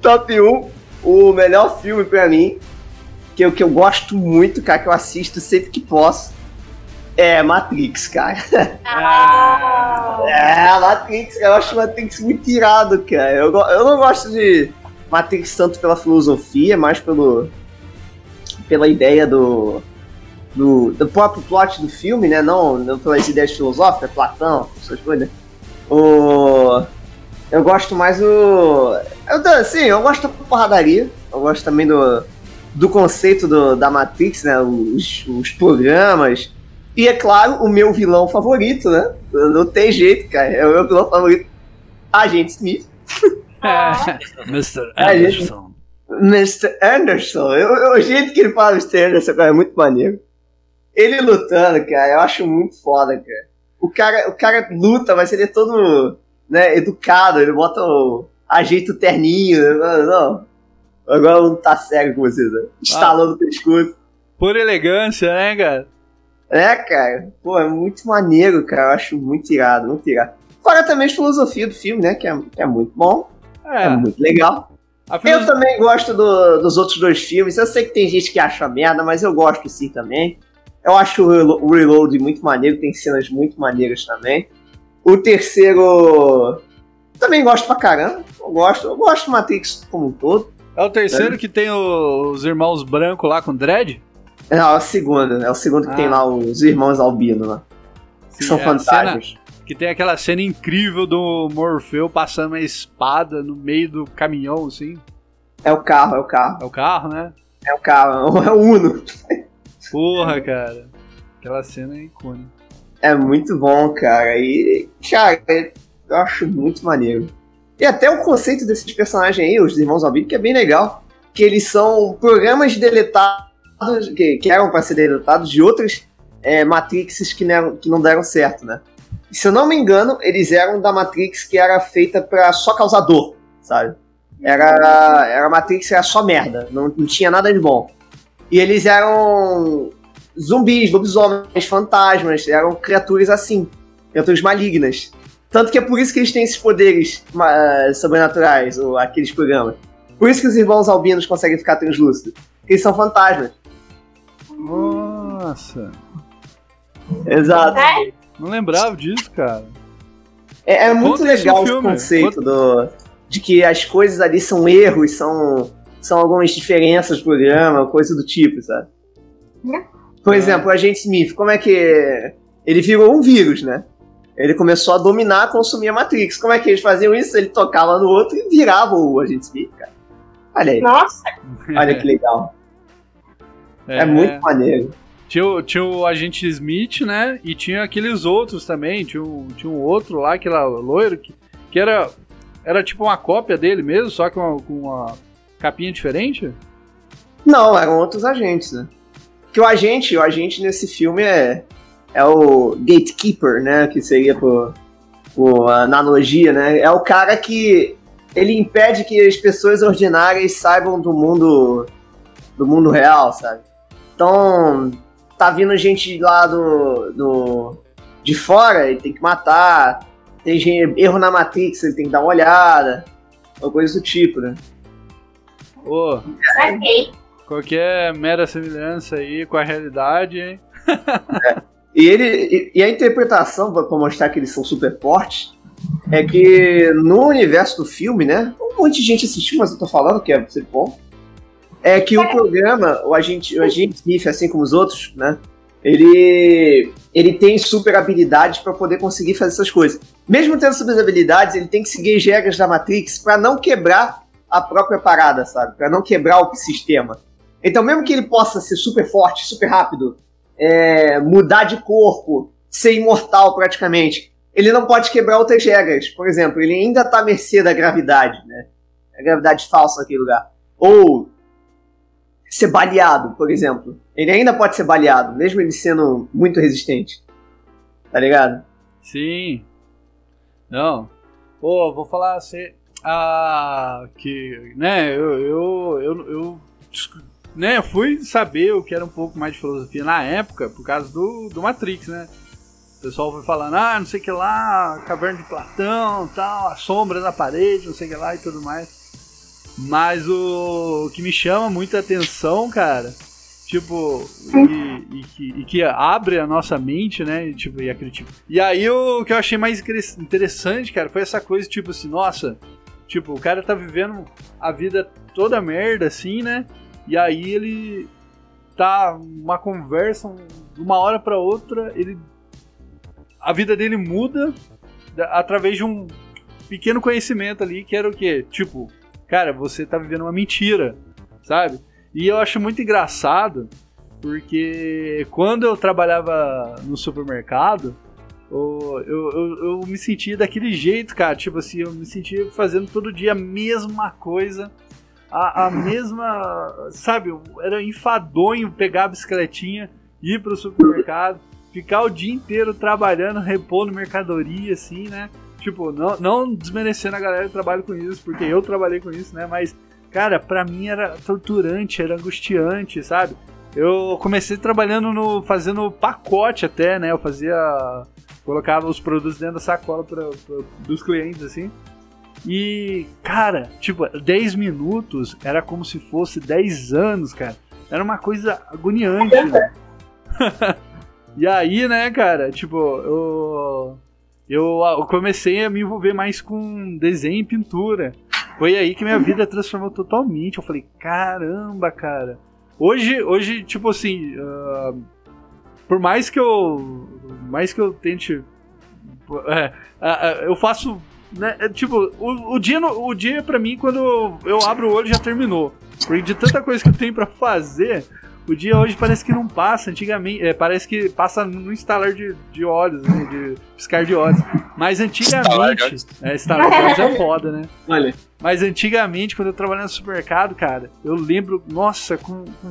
Top 1, o melhor filme pra mim, que eu, que eu gosto muito, cara, que eu assisto sempre que posso, é Matrix, cara. Ah, É, Matrix, cara, eu acho Matrix muito irado, cara. Eu, eu não gosto de Matrix tanto pela filosofia, mais pelo pela ideia do, do, do próprio plot do filme, né? Não, não pelas ideias filosóficas, Platão, essas coisas. O, eu gosto mais do. Eu, assim, eu gosto da porradaria. Eu gosto também do, do conceito do, da Matrix, né? Os, os programas. E é claro, o meu vilão favorito, né? Não tem jeito, cara. É o meu vilão favorito. Agente Smith. Mr. É. Anderson. Mr. Anderson. Eu, eu- o jeito que ele fala Mr. Anderson, cara, é muito maneiro. Ele lutando, cara, eu acho muito foda, cara. O cara, o cara luta, mas ele é todo né, educado, ele bota o. ajeita o terninho. né? Não, não. Agora não tá sério com vocês, né? Estalando o pescoço. Por elegância, né, cara? É, cara. Pô, é muito maneiro, cara. Eu acho muito irado, muito irado. Fora também a filosofia do filme, né? Que é, que é muito bom, é, É, muito legal. Eu também gosto do- dos outros dois filmes. Eu sei que tem gente que acha merda, mas eu gosto sim também. Eu acho o Relo- o Reload muito maneiro, tem cenas muito maneiras também. O terceiro. Também gosto pra caramba. Eu gosto, eu gosto do Matrix como um todo. É o terceiro que tem os irmãos brancos lá com dread? Não, é o segundo, é o segundo que Ah. tem lá os irmãos Albino lá. Que Sim, são é fantasmas. Que tem aquela cena incrível do Morfeu passando uma espada no meio do caminhão, assim. É o carro, é o carro. É o carro, né? É o carro, é o Uno. Porra, cara. Aquela cena é icônica. É muito bom, cara. E, cara, eu acho muito maneiro. E até o conceito desses personagens aí, os irmãos Albino, que é bem legal. Que eles são programas deletados, que, que eram para ser deletados de outras é, Matrixes que não, que não deram certo, né? E se eu não me engano, eles eram da Matrix que era feita pra só causar dor, sabe? Era, era a Matrix que era só merda, não, não tinha nada de bom. E eles eram zumbis, lobisomens, fantasmas, eram criaturas assim, criaturas malignas. Tanto que é por isso que eles têm esses poderes ma- sobrenaturais, ou aqueles programas. Por isso que os irmãos albinos conseguem ficar translúcidos. Eles são fantasmas. Nossa. Exato. É? Não lembrava disso, cara. É, é muito Conta legal filme. conceito do, de que as coisas ali são erros, são, são algumas diferenças do programa, coisa do tipo, sabe? Por É. exemplo, o agente Smith, como é que. Ele virou um vírus, né? Ele começou a dominar, consumir a Matrix. Como é que eles faziam isso? Ele tocava no outro e virava o agente Smith, cara. Olha aí, Nossa, olha que legal. É, muito maneiro. Tinha, o- tinha o agente Smith, né? E tinha aqueles outros também. Tinha um, tinha um outro lá, aquele loiro, que, que era, era tipo uma cópia dele mesmo, só que uma- com uma capinha diferente. Não, eram outros agentes, né? Que o agente, o agente nesse filme é, é o gatekeeper, né? Que seria por, por analogia, né? É o cara que ele impede que as pessoas ordinárias saibam do mundo do mundo real, sabe? Então tá vindo gente lá do, do de fora, ele tem que matar. Tem gente, erro na Matrix, ele tem que dar uma olhada, uma coisa do tipo, né? Ô, saquei. qualquer mera semelhança aí com a realidade, hein? E ele e, e a interpretação pra pra mostrar que eles são super fortes é que no universo do filme, né? Um monte de gente assistiu, mas eu tô falando que é ser bom. É que o programa, o agente, o agente Smith, assim como os outros, né? Ele ele tem super habilidades pra poder conseguir fazer essas coisas. Mesmo tendo super habilidades, ele tem que seguir as regras da Matrix pra não quebrar a própria parada, sabe? Pra não quebrar o sistema. Então, mesmo que ele possa ser super forte, super rápido, é, mudar de corpo, ser imortal praticamente. Ele não pode quebrar outras regras. Por exemplo, ele ainda está à mercê da gravidade, né? A gravidade falsa naquele lugar. Ou ser baleado, por exemplo. Ele ainda pode ser baleado, mesmo ele sendo muito resistente. Tá ligado? Sim. Não. Pô, vou falar assim. Ah, que. Né, eu. Eu. Eu. eu né, fui saber o que era um pouco mais de filosofia na época por causa do, do Matrix, né? O pessoal foi falando, ah, não sei o que lá, caverna de Platão, tal, a sombra na parede, não sei o que lá e tudo mais. Mas o, o que me chama muita atenção, cara, tipo, e, e, que, e que abre a nossa mente, né? E, tipo, e aquele tipo. E aí o que eu achei mais interessante, cara, foi essa coisa, tipo assim, nossa, tipo, o cara tá vivendo a vida toda merda, assim, né? E aí ele tá uma conversa, de uma hora para outra, ele a vida dele muda através de um pequeno conhecimento ali, que era o quê? Tipo, cara, você tá vivendo uma mentira, sabe? E eu acho muito engraçado, porque quando eu trabalhava no supermercado, eu, eu, eu, me sentia daquele jeito, cara. Tipo assim, eu me sentia fazendo todo dia a mesma coisa a, a mesma. Sabe, era enfadonho pegar a bicicletinha, ir pro supermercado, ficar o dia inteiro trabalhando, repondo mercadoria, assim, né? Tipo, não, não desmerecendo a galera que trabalha com isso, porque eu trabalhei com isso, né? Mas, cara, pra mim era torturante, era angustiante, sabe? Eu comecei trabalhando no. fazendo pacote até, né? Eu fazia. colocava os produtos dentro da sacola pra, pra, dos clientes, assim. E, cara, tipo, 10 minutos era como se fosse 10 anos, cara. Era uma coisa agoniante. Né? e aí, né, cara, tipo, eu, eu comecei a me envolver mais com desenho e pintura. Foi aí que minha vida transformou totalmente. Eu falei, caramba, cara. Hoje, hoje tipo assim, uh, por mais que eu, mais que eu tente, é, uh, eu faço né, é, tipo, o, o, dia, no, o dia pra mim, quando eu abro o olho, já terminou. Porque de tanta coisa que eu tenho pra fazer, o dia hoje parece que não passa. Antigamente, é, parece que passa no instalar de, de olhos, né, de piscar de olhos. Mas antigamente. é, instalar de olhos é foda, né? Olha. Mas antigamente, quando eu trabalhava no supermercado, cara, eu lembro, nossa, com, com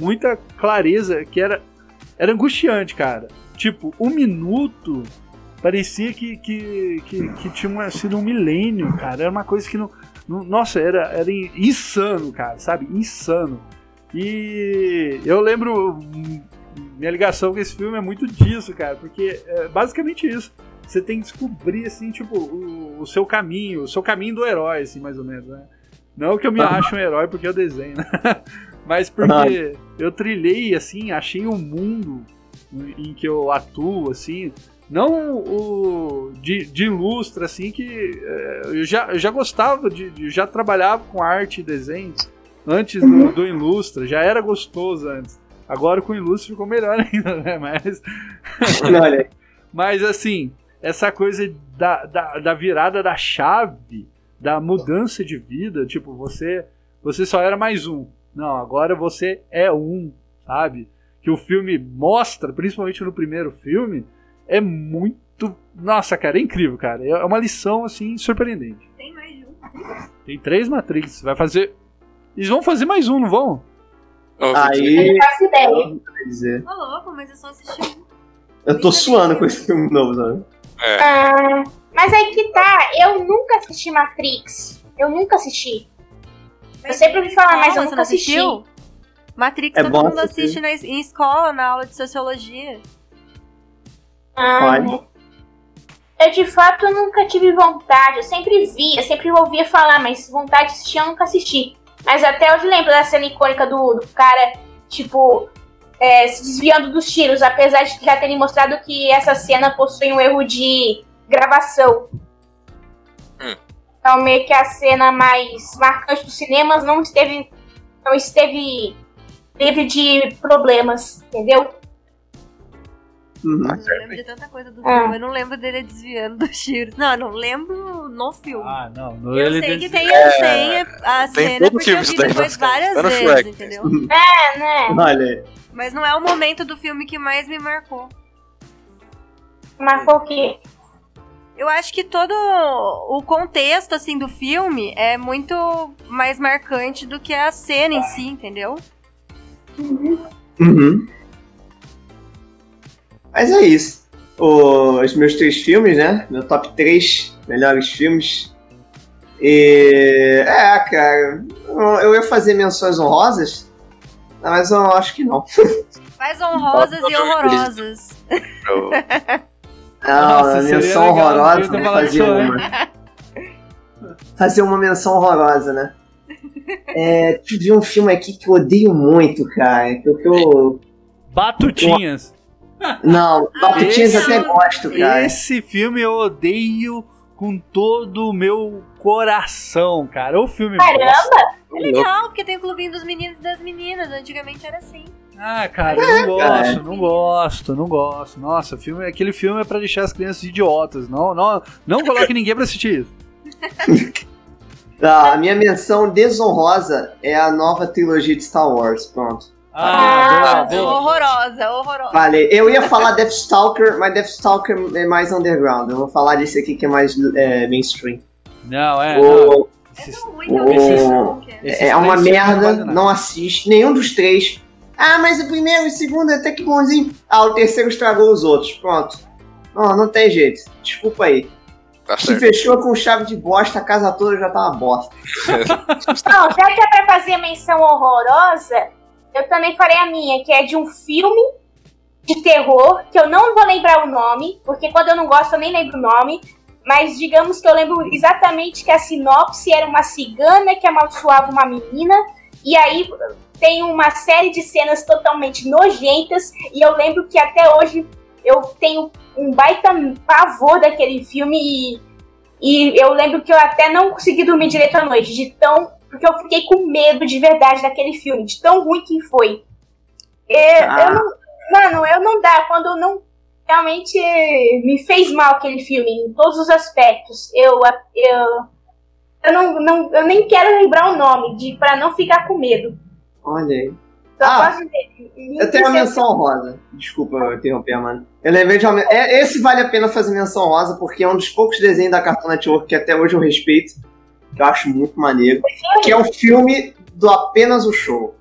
muita clareza que era, era angustiante, cara. Tipo, um minuto Parecia que, que, que, que tinha sido um milênio, cara. Era uma coisa que não. não nossa, era, era insano, cara, sabe? Insano. E eu lembro. Minha ligação com esse filme é muito disso, cara, porque é basicamente isso. Você tem que descobrir, assim, tipo, o, o seu caminho, o seu caminho do herói, assim, mais ou menos, né? Não que eu me ache um herói porque eu desenho, né? Mas porque eu trilhei, assim, achei um mundo em que eu atuo, assim, não o de, de ilustra, assim, que é, eu, já, eu já gostava, de, de, já trabalhava com arte e desenho antes do, do Ilustra, já era gostoso antes. Agora com o Ilustra ficou melhor ainda, né? Mas. Mas assim, essa coisa da, da, da virada da chave, da mudança de vida, tipo, você, você só era mais um. Não, agora você é um, sabe? Que o filme mostra, principalmente no primeiro filme, é muito. Nossa, cara, é incrível, cara. É uma lição, assim, surpreendente. Tem mais de um. Tem três Matrix. Vai fazer. Eles vão fazer mais um, não vão? Aí. Não faço ideia. dizer. Ô, louco, mas eu só assisti um. Eu tô suando com esse filme novo, sabe? É. Ah, mas aí que tá, eu nunca assisti Matrix. Eu nunca assisti. Eu sempre ouvi falar, mas eu Você nunca não assisti. assistiu? Matrix É todo bom mundo assistir. assiste na, em escola, na aula de sociologia. Ah, Pode. eu de fato nunca tive vontade. Eu sempre via, sempre ouvia falar, mas vontade de assistir eu nunca assisti. Mas até hoje lembro da cena icônica do, do cara, tipo, é, se desviando dos tiros, apesar de já terem mostrado que essa cena possui um erro de gravação. Hum. Então meio que a cena mais marcante dos cinemas não esteve. não esteve livre de problemas, entendeu? Uhum. Eu lembro de tanta coisa do Ah. filme, eu não lembro dele desviando dos tiros. Não, eu não lembro no filme. Ah, não. no eu ele sei que tem, eu sei a tem cena porque eu vi depois tá várias tá vezes, Shrek. entendeu? É, né? Olha. Mas não é o momento do filme que mais me marcou. Marcou o quê? Eu acho que todo o contexto, assim, do filme é muito mais marcante do que a cena em si, entendeu? Uhum. Mas é isso. O- os meus três filmes, né? Meu top 3 melhores filmes. E. É, cara. Eu, ia fazer menções honrosas, mas eu acho que não. Mais honrosas e horrorosas. Não, Nossa, menção legal, horrorosa, vou fazer uma. Fazer uma menção horrorosa, né? É, tive um filme aqui que eu odeio muito, cara. Que, eu- que eu. Batutinhas. Não, Batutinhas Esse- até gosto, cara. Esse filme eu odeio com todo o meu coração, cara. O filme bosta. Caramba! É legal, porque tem o clubinho dos meninos e das meninas. Antigamente era assim. Ah, cara, eu não cara. gosto, não gosto, não gosto. Nossa, filme, aquele filme é pra deixar as crianças idiotas. Não, não, não coloque ninguém pra assistir isso. Tá, a minha menção desonrosa é a nova trilogia de Star Wars. Pronto. Ah, Ah, boa, boa. Horrorosa, horrorosa. Falei. Eu ia falar Deathstalker, mas Deathstalker é mais underground. Eu vou falar desse aqui que é mais é, mainstream. Não, é. Não. O- É não é. é uma merda, nada. não assiste. Nenhum dos três. Ah, mas o primeiro e o segundo é até que bonzinho. Ah, o terceiro estragou os outros. Pronto. Não, não tem jeito. Desculpa aí. Tá Se certo. fechou com chave de bosta, a casa toda já tá uma bosta. Não, já que é pra fazer a menção horrorosa, eu também farei a minha, que é de um filme de terror, que eu não vou lembrar o nome, porque quando eu não gosto eu nem lembro o nome, mas digamos que eu lembro exatamente que a sinopse era uma cigana que amaldiçoava uma menina, e aí tem uma série de cenas totalmente nojentas, e eu lembro que até hoje eu tenho um baita pavor daquele filme. E, e eu lembro que eu até não consegui dormir direito à noite, de tão. Porque eu fiquei com medo de verdade daquele filme, de tão ruim que foi. Ah. eu não, mano, eu não dá. Quando eu não. Realmente me fez mal aquele filme, em todos os aspectos. Eu. Eu, eu, não, não, eu nem quero lembrar o nome, de, pra não ficar com medo. Olha aí. Só Ah, Eu tenho uma menção rosa. Desculpa eu interromper, mano. Eu lembrei de uma. é, esse vale a pena fazer menção rosa, porque é um dos poucos desenhos da Cartoon Network que até hoje eu respeito. Que eu acho muito maneiro. Que é o filme do Apenas o Show.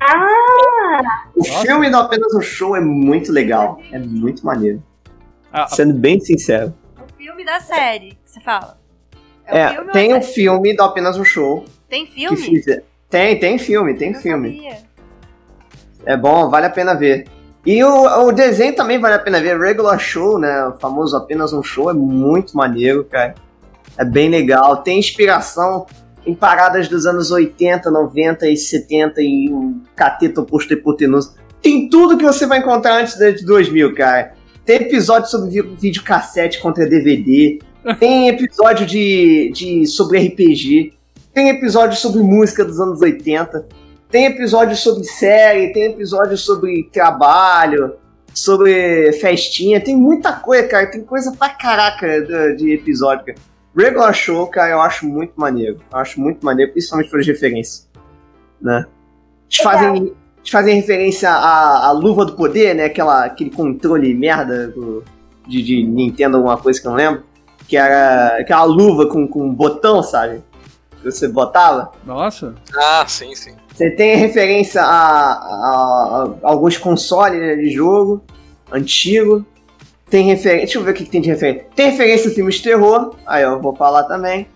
Ah, O Nossa. filme do Apenas um Show é muito legal. É muito maneiro. Ah, Sendo bem sincero. O filme da série, que você fala. o É, filme ou tem a um série? filme do Apenas um Show. Tem Que filme? fizer. Tem, tem filme, tem Não filme. sabia. É bom, vale a pena ver. E o, o desenho também vale a pena ver. Regular Show, né? O famoso apenas um show, é muito maneiro, cara. É bem legal. Tem inspiração em paradas dos anos 80, 90 e 70 e um cateta oposto hipotenuso. Tem tudo que você vai encontrar antes de 2000, cara. Tem episódio sobre vi- videocassete contra DVD. Tem episódio de, de sobre RPG. Tem episódio sobre música dos anos 80. Tem episódio sobre série, tem episódio sobre trabalho, sobre festinha, tem muita coisa, cara. Tem coisa pra caraca de, de episódio, cara. Regular Show, cara, eu acho muito maneiro. Eu acho muito maneiro, principalmente pelas referências. Né? Eles fazem, eles fazem referência à, à luva do poder, né? Aquela, aquele controle merda do- de, de Nintendo, alguma coisa que eu não lembro. Que era aquela luva com, com um botão, sabe? Que você botava. Nossa. Ah, sim, sim. Você tem referência a, a- a alguns consoles né, de jogo antigo. Tem referência. Deixa eu ver o que, que tem de referência. Tem referência a filmes de terror. Aí eu vou falar também.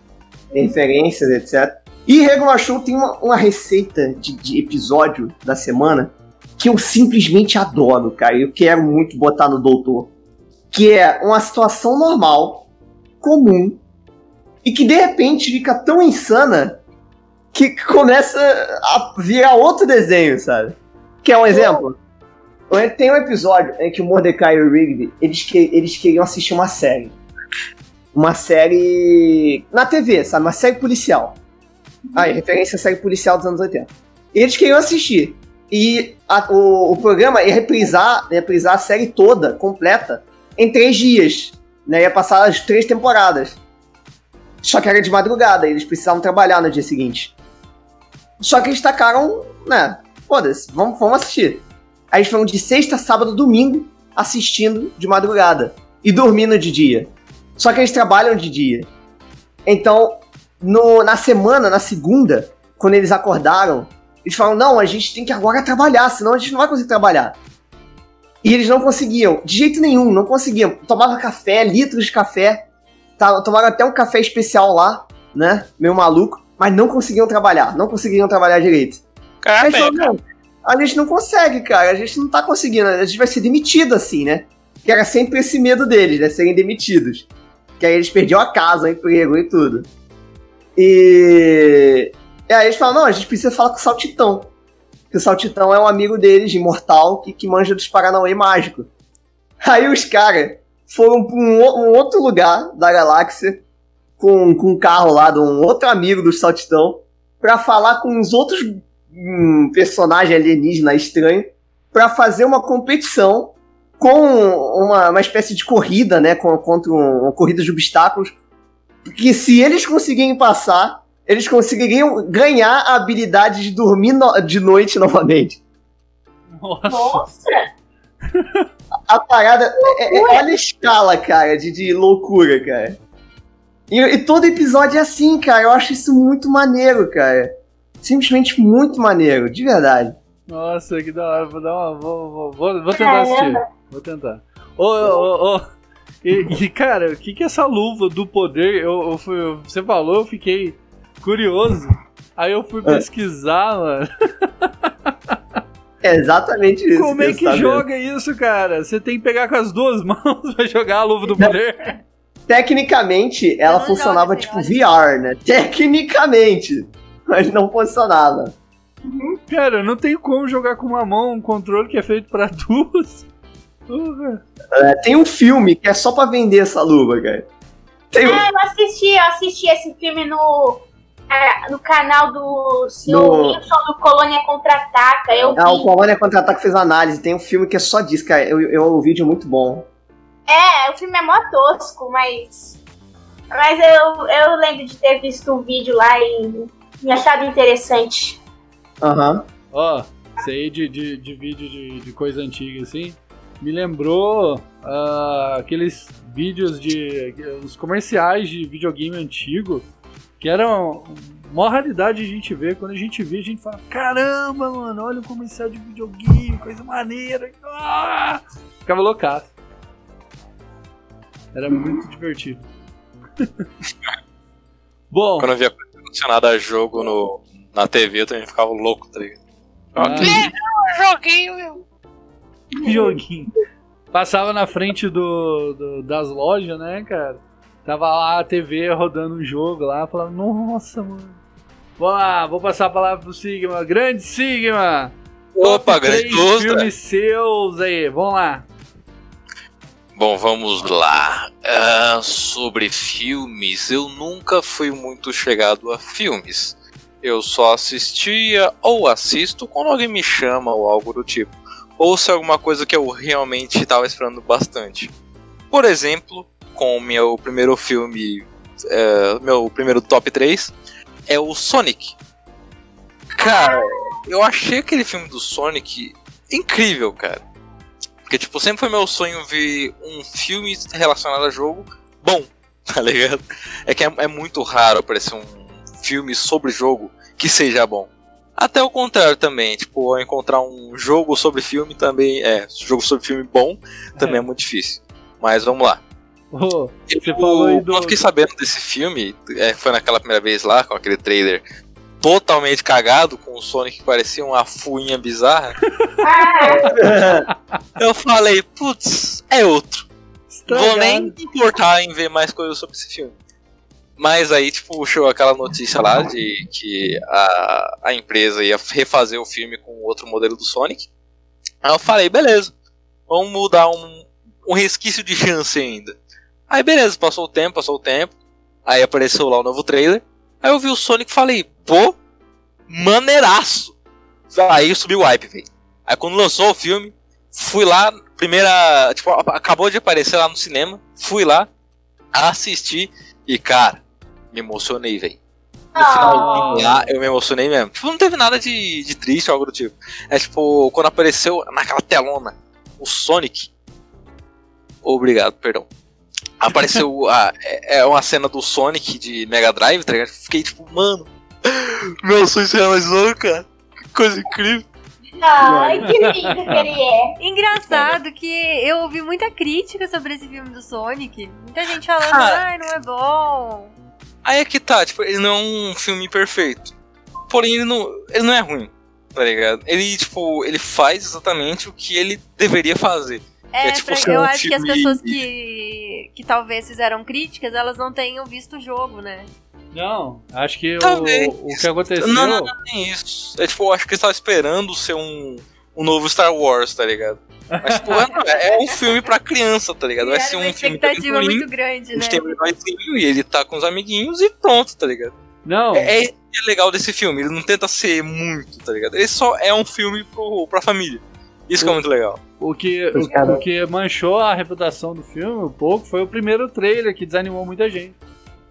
Tem referências, etc. E Regular Show tem uma, uma receita de, de episódio da semana que eu simplesmente adoro, cara. Eu quero muito botar no Doutor. Que é uma situação normal, comum, e que de repente fica tão insana que começa a virar outro desenho, sabe? Que é um exemplo. Tem um episódio em que o Mordecai e o Rigby, eles, que, eles queriam assistir uma série. Uma série na TV, sabe? Uma série policial. Aí, referência à série policial dos anos 80. E eles queriam assistir. E a- o, o programa ia reprisar, ia reprisar a série toda, completa, em três dias. Né? Ia passar as três temporadas. Só que era de madrugada, eles precisavam trabalhar no dia seguinte. Só que eles tacaram, né? Foda-se, vamos, vamos assistir. Aí eles foram de sexta, sábado, domingo assistindo de madrugada. E dormindo de dia. Só que eles trabalham de dia. Então, no- na semana, na segunda, quando eles acordaram, eles falaram: não, a gente tem que agora trabalhar, senão a gente não vai conseguir trabalhar. E eles não conseguiam, de jeito nenhum, não conseguiam. Tomava café, litros de café, tá, tomaram até um café especial lá, né? Meio maluco, mas não conseguiam trabalhar, não conseguiam trabalhar direito. Aí Caraca, falaram, não, a gente não consegue, cara, a gente não tá conseguindo, a gente vai ser demitido assim, né? Que era sempre esse medo deles, né? Serem demitidos. Que aí eles perdiam a casa, o emprego e tudo. E... e aí eles falam, não, a gente precisa falar com o Saltitão. Que o Saltitão é um amigo deles, imortal, que, que manja dos Paranauê mágico. Aí os caras foram pra um, um outro lugar da galáxia, com, com um carro lá de um outro amigo do Saltitão, pra falar com os outros hum, personagens alienígena estranho, pra fazer uma competição com uma, uma espécie de corrida, né? Com, contra um- uma corrida de obstáculos. Que se eles conseguirem passar, eles conseguiriam ganhar a habilidade de dormir no- de noite novamente. Nossa. Nossa! A parada. é- é- olha a escala, cara, de, de loucura, cara. E, e todo episódio é assim, cara. Eu acho isso muito maneiro, cara. Simplesmente muito maneiro, de verdade. Nossa, que da hora. Vou, dar uma, vou, vou, vou, vou tentar assistir. Vou tentar. Ô, ô, ô. E, cara, o que que é essa luva do poder? Eu, eu fui- você falou, eu fiquei curioso. Aí eu fui pesquisar, mano. É exatamente isso. Como é que tá vendo. joga isso, cara? Você tem que pegar com as duas mãos pra jogar a luva do poder? Tecnicamente, ela funcionava joga, tipo senhora. VR, né? Tecnicamente. Mas não funcionava. Cara, não tem como jogar com uma mão um controle que é feito pra duas. Porra. É, tem um filme que é só pra vender essa luva, cara. Tem um- Ah, eu assisti, eu assisti esse filme no, ah, no canal do Sr. No- Wilson do Colônia Contra-Ataca. Eu vi. Ah, o Colônia Contra-Ataque fez análise. Tem um filme que é só disso, cara. Eu, eu, o vídeo é muito bom. É, o filme é mó tosco, mas. Mas eu, eu lembro de ter visto o vídeo lá e me achado interessante. Aham. Ó, isso aí de, de, de vídeo de, de coisa antiga assim, me lembrou ah, aqueles vídeos de. os comerciais de videogame antigo, que eram uma raridade a gente ver. Quando a gente vê, a gente fala: caramba, mano, olha o comercial de videogame, coisa maneira. Ah! Ficava loucaço. Era muito divertido. Bom, Quando eu via coisa relacionada a jogo no, na TV, eu também ficava louco, tá ligado? ah, Joguinho, meu. joguinho. Passava na frente do, do- das lojas, né, cara? Tava lá a TV rodando um jogo lá, falava, nossa, mano. Vamos lá, vou passar a palavra pro Sigma. Grande Sigma! Opa, grande filmes seus aí, vamos lá. Bom, vamos lá. Ah, sobre filmes, eu nunca fui muito chegado a filmes. Eu só assistia ou assisto quando alguém me chama ou algo do tipo. Ou se é alguma coisa que eu realmente estava esperando bastante. Por exemplo, com o meu primeiro filme, é, meu primeiro top 3, é o Sonic. Cara, eu achei aquele filme do Sonic incrível, cara. Porque, tipo, sempre foi meu sonho ver um filme relacionado a jogo bom, tá ligado? É que é, é muito raro aparecer um filme sobre jogo que seja bom. Até o contrário também, tipo, encontrar um jogo sobre filme também, é, jogo sobre filme bom também é, muito difícil. Mas vamos lá. Ô, você Eu- falou do. Quando eu fiquei sabendo desse filme, é, foi naquela primeira vez lá, com aquele trailer totalmente cagado, com o Sonic que parecia uma fuinha bizarra. Eu falei, putz, é outro. estragado. Vou nem importar em ver mais coisas sobre esse filme. Mas aí, tipo, chegou aquela notícia lá de que a, a empresa ia refazer o filme com outro modelo do Sonic. Aí eu falei, beleza, vamos dar um, um resquício de chance ainda. Aí beleza, passou o tempo, passou o tempo. Aí apareceu lá o novo trailer. Aí eu vi o Sonic e falei, pô, maneiraço. Aí subiu o hype, velho. Aí quando lançou o filme, fui lá, primeira. Tipo, acabou de aparecer lá no cinema. Fui lá, assisti e, cara, me emocionei, velho. No finalzinho lá, eu me emocionei mesmo. Tipo, não teve nada de, de triste ou algo do tipo. É tipo, quando apareceu naquela telona o Sonic. Obrigado, perdão. apareceu a, é é uma cena do Sonic de Mega Drive, tá ligado? Fiquei tipo, mano, meu sonho se realizou, cara. Que coisa incrível. Ai, que lindo que ele é. Engraçado que eu ouvi muita crítica sobre esse filme do Sonic. Muita gente falando, Ah. ai, não é bom. Aí é que tá, tipo, ele não é um filme perfeito. Porém, ele não, ele não é ruim, tá ligado? Ele, tipo, ele faz exatamente o que ele deveria fazer. É, É tipo pra- eu um acho que as pessoas que, que talvez fizeram críticas, elas não tenham visto o jogo, né? Não, acho que o, Talvez. o que aconteceu. Não, não, não, nem isso. É tipo, eu acho que eles estavam esperando ser um, um novo Star Wars, tá ligado? Mas, tipo, é, é um filme pra criança, tá ligado? Vai ser uma um filme expectativa muito grande, a né? gente tem um heróizinho e ele tá com os amiguinhos e pronto, tá ligado? Não, É, é legal desse filme, ele não tenta ser muito, tá ligado? Ele só é um filme pro, pra família. Isso que é muito legal. o, que, o, o que manchou a reputação do filme um pouco foi o primeiro trailer que desanimou muita gente.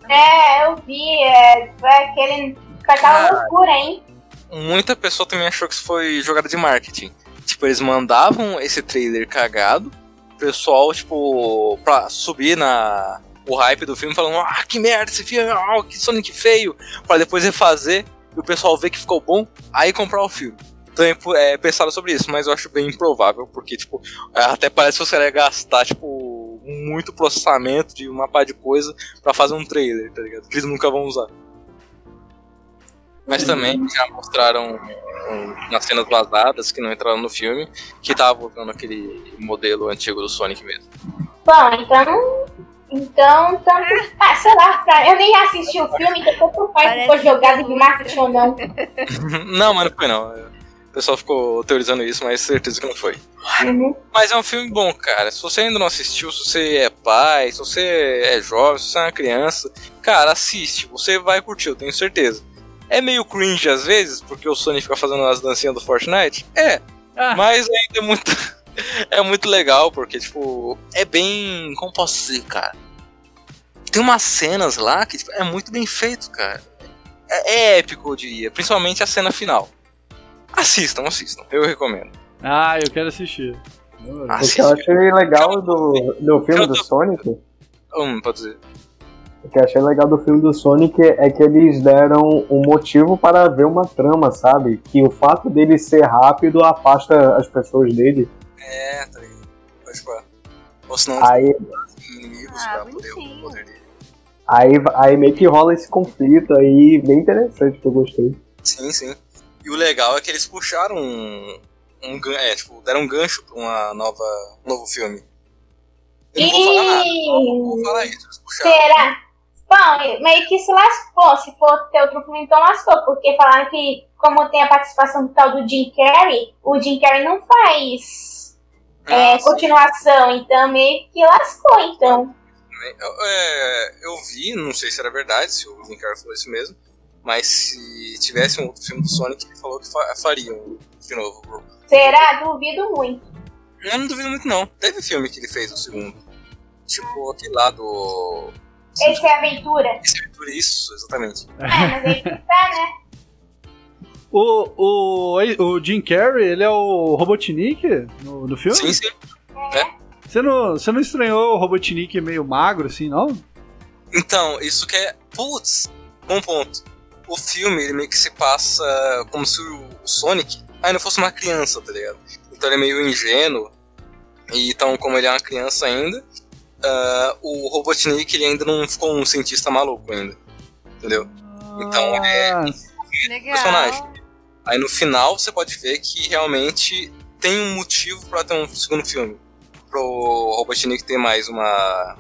É, eu vi. É, foi aquele. Aquela loucura, hein? Muita pessoa também achou que isso foi jogada de marketing. Tipo, eles mandavam esse trailer cagado, o pessoal, tipo, pra subir na o hype do filme, falando, ah, que merda esse filme, ah, que Sonic feio, pra depois refazer e o pessoal ver que ficou bom, aí comprar o filme. Também é, pensaram sobre isso, mas eu acho bem improvável, porque, tipo, até parece que você ia gastar, tipo, muito processamento de uma par de coisa pra fazer um trailer, tá ligado? Que eles nunca vão usar. Mas também já mostraram um, nas cenas vazadas que não entraram no filme, que tava usando aquele modelo antigo do Sonic mesmo. Bom, então. Então, tanto. Ah, sei lá, pra- eu nem assisti o filme, então tanto faz se for jogado de marketing ou não. não, mas não foi não. O pessoal ficou teorizando isso, mas certeza que não foi. Uhum. Mas é um filme bom, cara. Se você ainda não assistiu, se você é pai, se você é jovem, se você é uma criança, cara, assiste. Você vai curtir, eu tenho certeza. É meio cringe às vezes, porque o Sonic fica fazendo as dancinhas do Fortnite. É, Ah. mas ainda é muito, é muito legal, porque, tipo, é bem. Como posso dizer, cara? Tem umas cenas lá que tipo, é muito bem feito, cara. É, é épico, eu diria. Principalmente a cena final. Assistam, assistam. Eu recomendo. Ah, eu quero assistir. O que eu achei legal do, do filme do Sonic, Hum, pode dizer. o que eu achei legal do filme do Sonic é que eles deram um motivo para ver uma trama, sabe? Que o fato dele ser rápido afasta as pessoas dele. É, tá ligado? Pode falar. Ou senão Aí, os inimigos Ah, pra poder o poder dele. aí, aí meio que rola esse conflito aí, bem interessante que eu gostei. Sim, sim. E o legal é que eles puxaram um. um é, tipo, deram um gancho pra uma nova, um novo filme. Eu não vou falar nada. Não vou falar isso. Eles puxaram. Será? Bom, meio que se lascou. Se for ter outro filme, então lascou. Porque falaram que, como tem a participação do tal do Jim Carrey, o Jim Carrey não faz é, Ah, sim. continuação. Então, meio que lascou, então. Eu, é, eu vi, não sei se era verdade, se o Jim Carrey falou isso mesmo, mas se tivesse um outro filme do Sonic, ele falou que fa fariam de novo. Será? Duvido muito. Eu não duvido muito, não. Teve filme que ele fez o segundo. Tipo, aquele lá do. Esse é aventura. Esse Aventura, Isso, exatamente. É, mas aí que tá, né? O, o, o Jim Carrey, ele é o Robotnik no, no filme? Sim, sim. Você não, você não estranhou o Robotnik meio magro assim, não? Então, isso que é. Putz, bom ponto. O filme, ele meio que se passa como se o Sonic ainda fosse uma criança, tá ligado? Então ele é meio ingênuo. E então, como ele é uma criança ainda, ah, o Robotnik ele ainda não ficou um cientista maluco ainda. Entendeu? Então, é- Ah, Legal. personagem. Aí no final você pode ver que realmente tem um motivo pra ter um segundo filme. Pro Robotnik ter mais uma.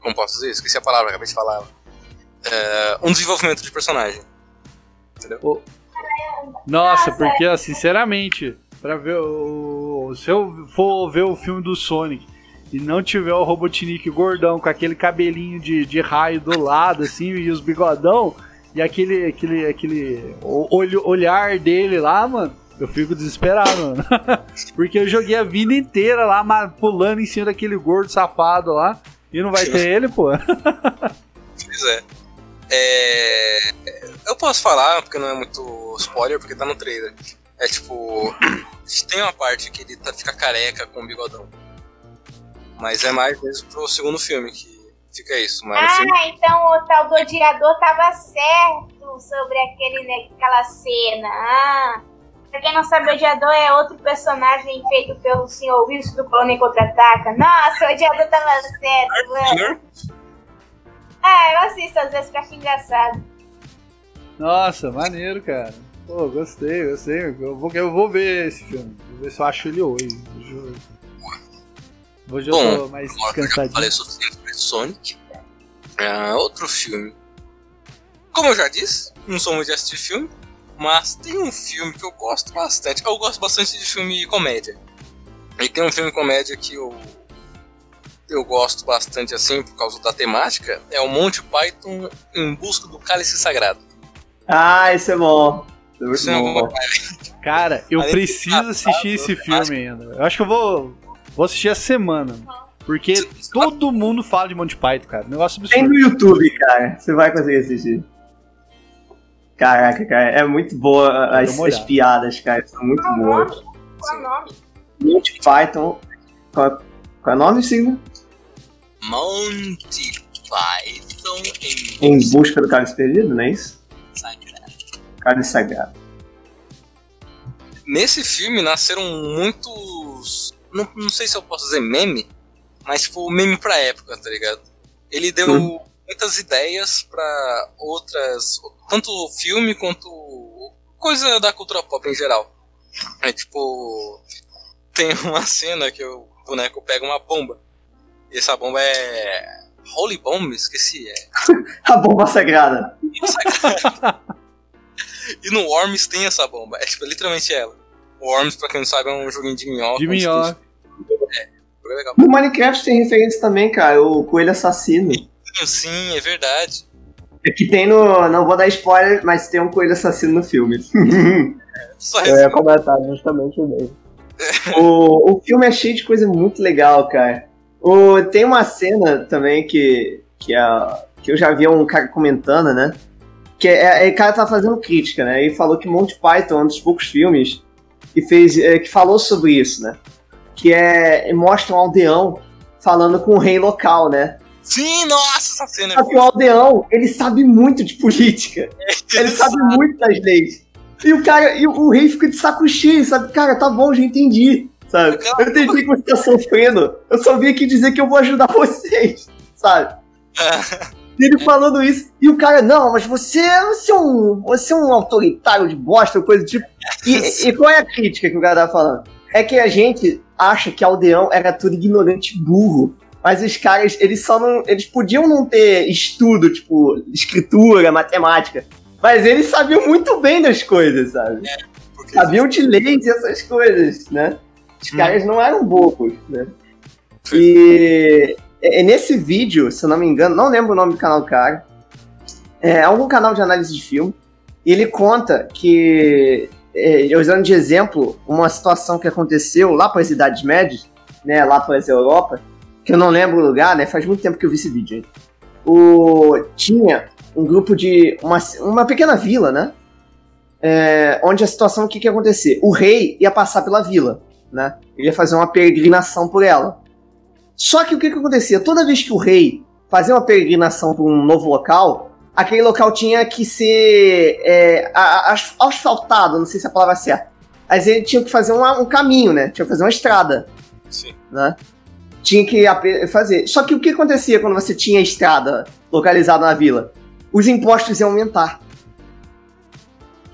Como posso dizer? Esqueci a palavra, acabei de falar. É, um desenvolvimento de personagem. Nossa, Nossa. porque, sinceramente, pra ver o. Se eu for ver o filme do Sonic e não tiver o Robotnik gordão com aquele cabelinho de, de raio do lado, assim, e os bigodão, e aquele, aquele, aquele o- olho, olhar dele lá, mano, eu fico desesperado, mano. Porque eu joguei a vida inteira lá, pulando em cima daquele gordo safado lá, e não vai ter ele, pô. Pois é. É, Eu posso falar, porque não é muito spoiler, porque tá no trailer. É tipo. Tem uma parte que ele tá, fica careca com o bigodão. Mas é mais mesmo pro segundo filme que fica isso. Mas o filme Ah, então o tal do odiador tava certo sobre aquele, né, aquela cena. Ah, pra quem não sabe, o odiador é outro personagem feito pelo Sr. Wilson do Clone Contra-Ataca. Nossa, o odiador tava certo, mano. Ah, eu assisto às vezes que eu acho engraçado. Nossa, maneiro, cara. Pô, gostei, gostei. Eu vou, eu vou ver esse filme. Vou ver se eu acho ele hoje. Hoje eu- Hoje eu Bom, tô mais que eu falei sobre Sonic. Ah, outro filme. Como eu já disse, não sou muito de assistir filme, mas tem um filme que eu gosto bastante. Eu gosto bastante de filme comédia. E tem um filme comédia que eu eu gosto bastante assim por causa da temática, é o Monty Python em busca do cálice sagrado. Ah, esse é bom. Esse é é bom. Cara, eu Além preciso assistir esse filme ainda. Eu acho que eu vou, vou assistir essa semana. Porque todo mundo fala de Monty Python, cara. Negócio Tem absurdo. no YouTube, cara. Você vai conseguir assistir. Caraca, cara, é muito boa as, as piadas, cara. São muito boas. Qual o nome? Monty Python. Qual, qual é o nome, Sigma? Monty Python em Em busca do cálice perdido, não é isso? sagrado. Cálice sagrado. Nesse filme nasceram muitos. Não, não sei se eu posso dizer meme, mas tipo, meme pra época, tá ligado? Ele deu Hum. muitas ideias pra outras. Tanto filme quanto coisa da cultura pop em geral. É tipo. Tem uma cena que o boneco pega uma bomba. E essa bomba é. Holy Bomb? Esqueci. É. A bomba sagrada. E no Worms tem essa bomba. É tipo, literalmente ela. O Worms, pra quem não sabe, é um joguinho de minhoca. De minhoca. Jogo legal. No Minecraft tem referência também, cara. O coelho assassino. Sim, é verdade. É que tem no. Não vou dar spoiler, mas tem um coelho assassino no filme. Só Eu ia comentar justamente mesmo. o, o filme é cheio de coisa muito legal, cara. O, tem uma cena também que, que, é, que eu já vi um cara comentando, né? Que é, é, o cara tá fazendo crítica, né? E falou que Monty Python é um dos poucos filmes que, fez, é, que falou sobre isso, né? Que é. Mostra um aldeão falando com o rei local, né? Sim, nossa, essa cena é Só que o aldeão, ele sabe muito de política. Ele sabe muito das leis. E o cara, e o rei fica de saco cheio, sabe? Cara, tá bom, já entendi. Sabe? Eu entendi que você tá sofrendo. Eu só vim aqui dizer que eu vou ajudar vocês, sabe? E ele falando isso, e o cara, não, mas você, você, é, um, você é um autoritário de bosta, coisa do tipo. E, e qual é a crítica que o cara tá falando? É que a gente acha que aldeão era tudo ignorante e burro. Mas os caras, eles só não. Eles podiam não ter estudo, tipo, escritura, matemática. Mas eles sabiam muito bem das coisas, sabe? porque Sabiam de leis e essas coisas, né? Os Hum. caras não eram bobos, né? E é, nesse vídeo, se eu não me engano, não lembro o nome do canal do cara. É algum canal de análise de filme. E ele conta que, é, usando de exemplo, uma situação que aconteceu lá para as Idades Médias, né? Lá para as Europa, que eu não lembro o lugar, né? Faz muito tempo que eu vi esse vídeo. hein? O, tinha um grupo de. Uma, uma pequena vila, né? É, onde a situação, o que, que ia acontecer? O rei ia passar pela vila, né? Ele ia fazer uma peregrinação por ela. Só que o que, que acontecia? Toda vez que o rei fazia uma peregrinação para um novo local, aquele local tinha que ser é, asfaltado, não sei se a palavra é certa. Mas ele tinha que fazer uma- um caminho, né? Tinha que fazer uma estrada Sim. né? Tinha que fazer. Só que o que acontecia quando você tinha estrada localizada na vila? Os impostos iam aumentar.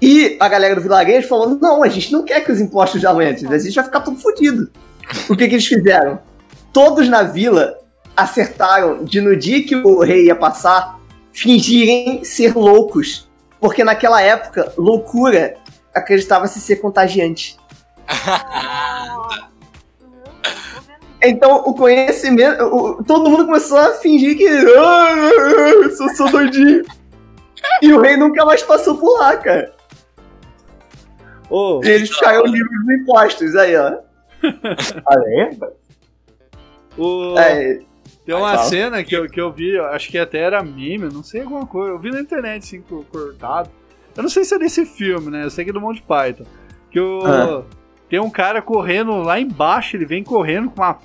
E a galera do vilarejo falou: não, a gente não quer que os impostos aumentem, a gente vai ficar tudo fodido. O que, que eles fizeram? Todos na vila acertaram de no dia que o rei ia passar, fingirem ser loucos. Porque naquela época, loucura acreditava-se ser contagiante. Então, o conhecimento. o- todo mundo começou a fingir que. Ah, eu sou, sou doidinho. E o rei nunca mais passou por lá, cara. E eles ficaram livres dos impostos aí, ó. Olha aí, o- É, tem uma fala. cena que eu, que eu vi, acho que até era meme, não sei alguma coisa. Eu vi na internet, assim, cor- cortado. Eu não sei se é desse filme, né? Eu sei que é do Monty Python. Que o, Ah. tem um cara correndo lá embaixo, ele vem correndo com uma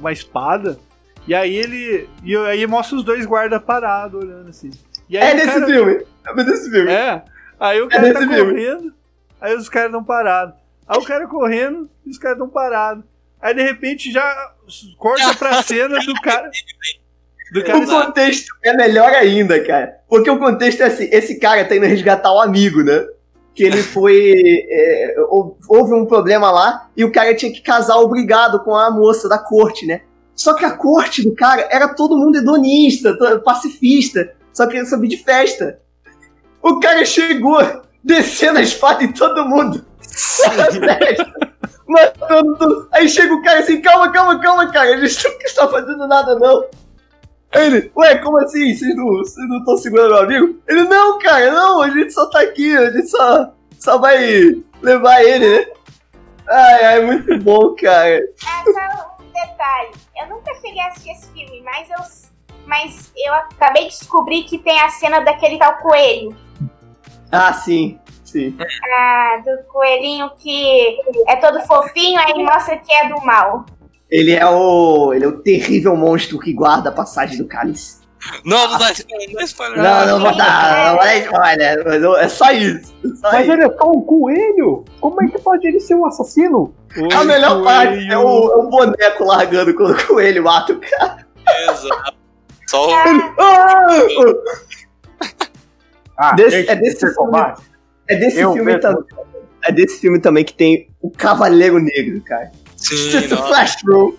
uma espada. E aí ele. E aí mostra os dois guardas parados olhando assim. E aí É desse cara- filme. É desse filme. É. Aí o cara tá desse filme. correndo, aí os caras estão parados. Aí o cara correndo e os caras estão parados. Aí de repente já corta pra cena do cara. Do cara O contexto é melhor ainda, cara. Porque o contexto é assim: esse cara tá indo resgatar um amigo, né? Que ele foi. é, hou- houve um problema lá e o cara tinha que casar obrigado com a moça da corte, né? Só que a corte do cara era todo mundo hedonista, pacifista, só queria saber de festa. O cara chegou descendo a espada em todo mundo. Matando tudo. Aí chega o cara assim, calma, calma, calma, cara. A gente não está fazendo nada, não. Ele, ué, como assim? Vocês não vocês não estão segurando meu amigo? Ele, não, cara, não, a gente só tá aqui, a gente só, só vai levar ele, né? Ai, ai, muito bom, cara. É só um detalhe. Eu nunca cheguei a assistir esse filme, mas eu, mas eu acabei de descobrir que tem a cena daquele tal coelho. Ah, sim, sim. Ah, do coelhinho que é todo fofinho, aí mostra que é do mal. Ele é o. Ele é o terrível monstro que guarda a passagem do cálice. Não, não dá spoiler, não dá spoiler. Não, não vou dar, não spoiler, mas eu- é só isso. é Só Mas isso. ele é só um coelho? Como é que pode ele ser um assassino? A melhor parte é o, é o boneco largando quando o coelho mata o cara. Exato. Só o. Ah! Desse- é de desse filme. covarde. É desse Eu filme também. É desse filme também que tem o Cavaleiro Negro, cara. Sim. Flashroom.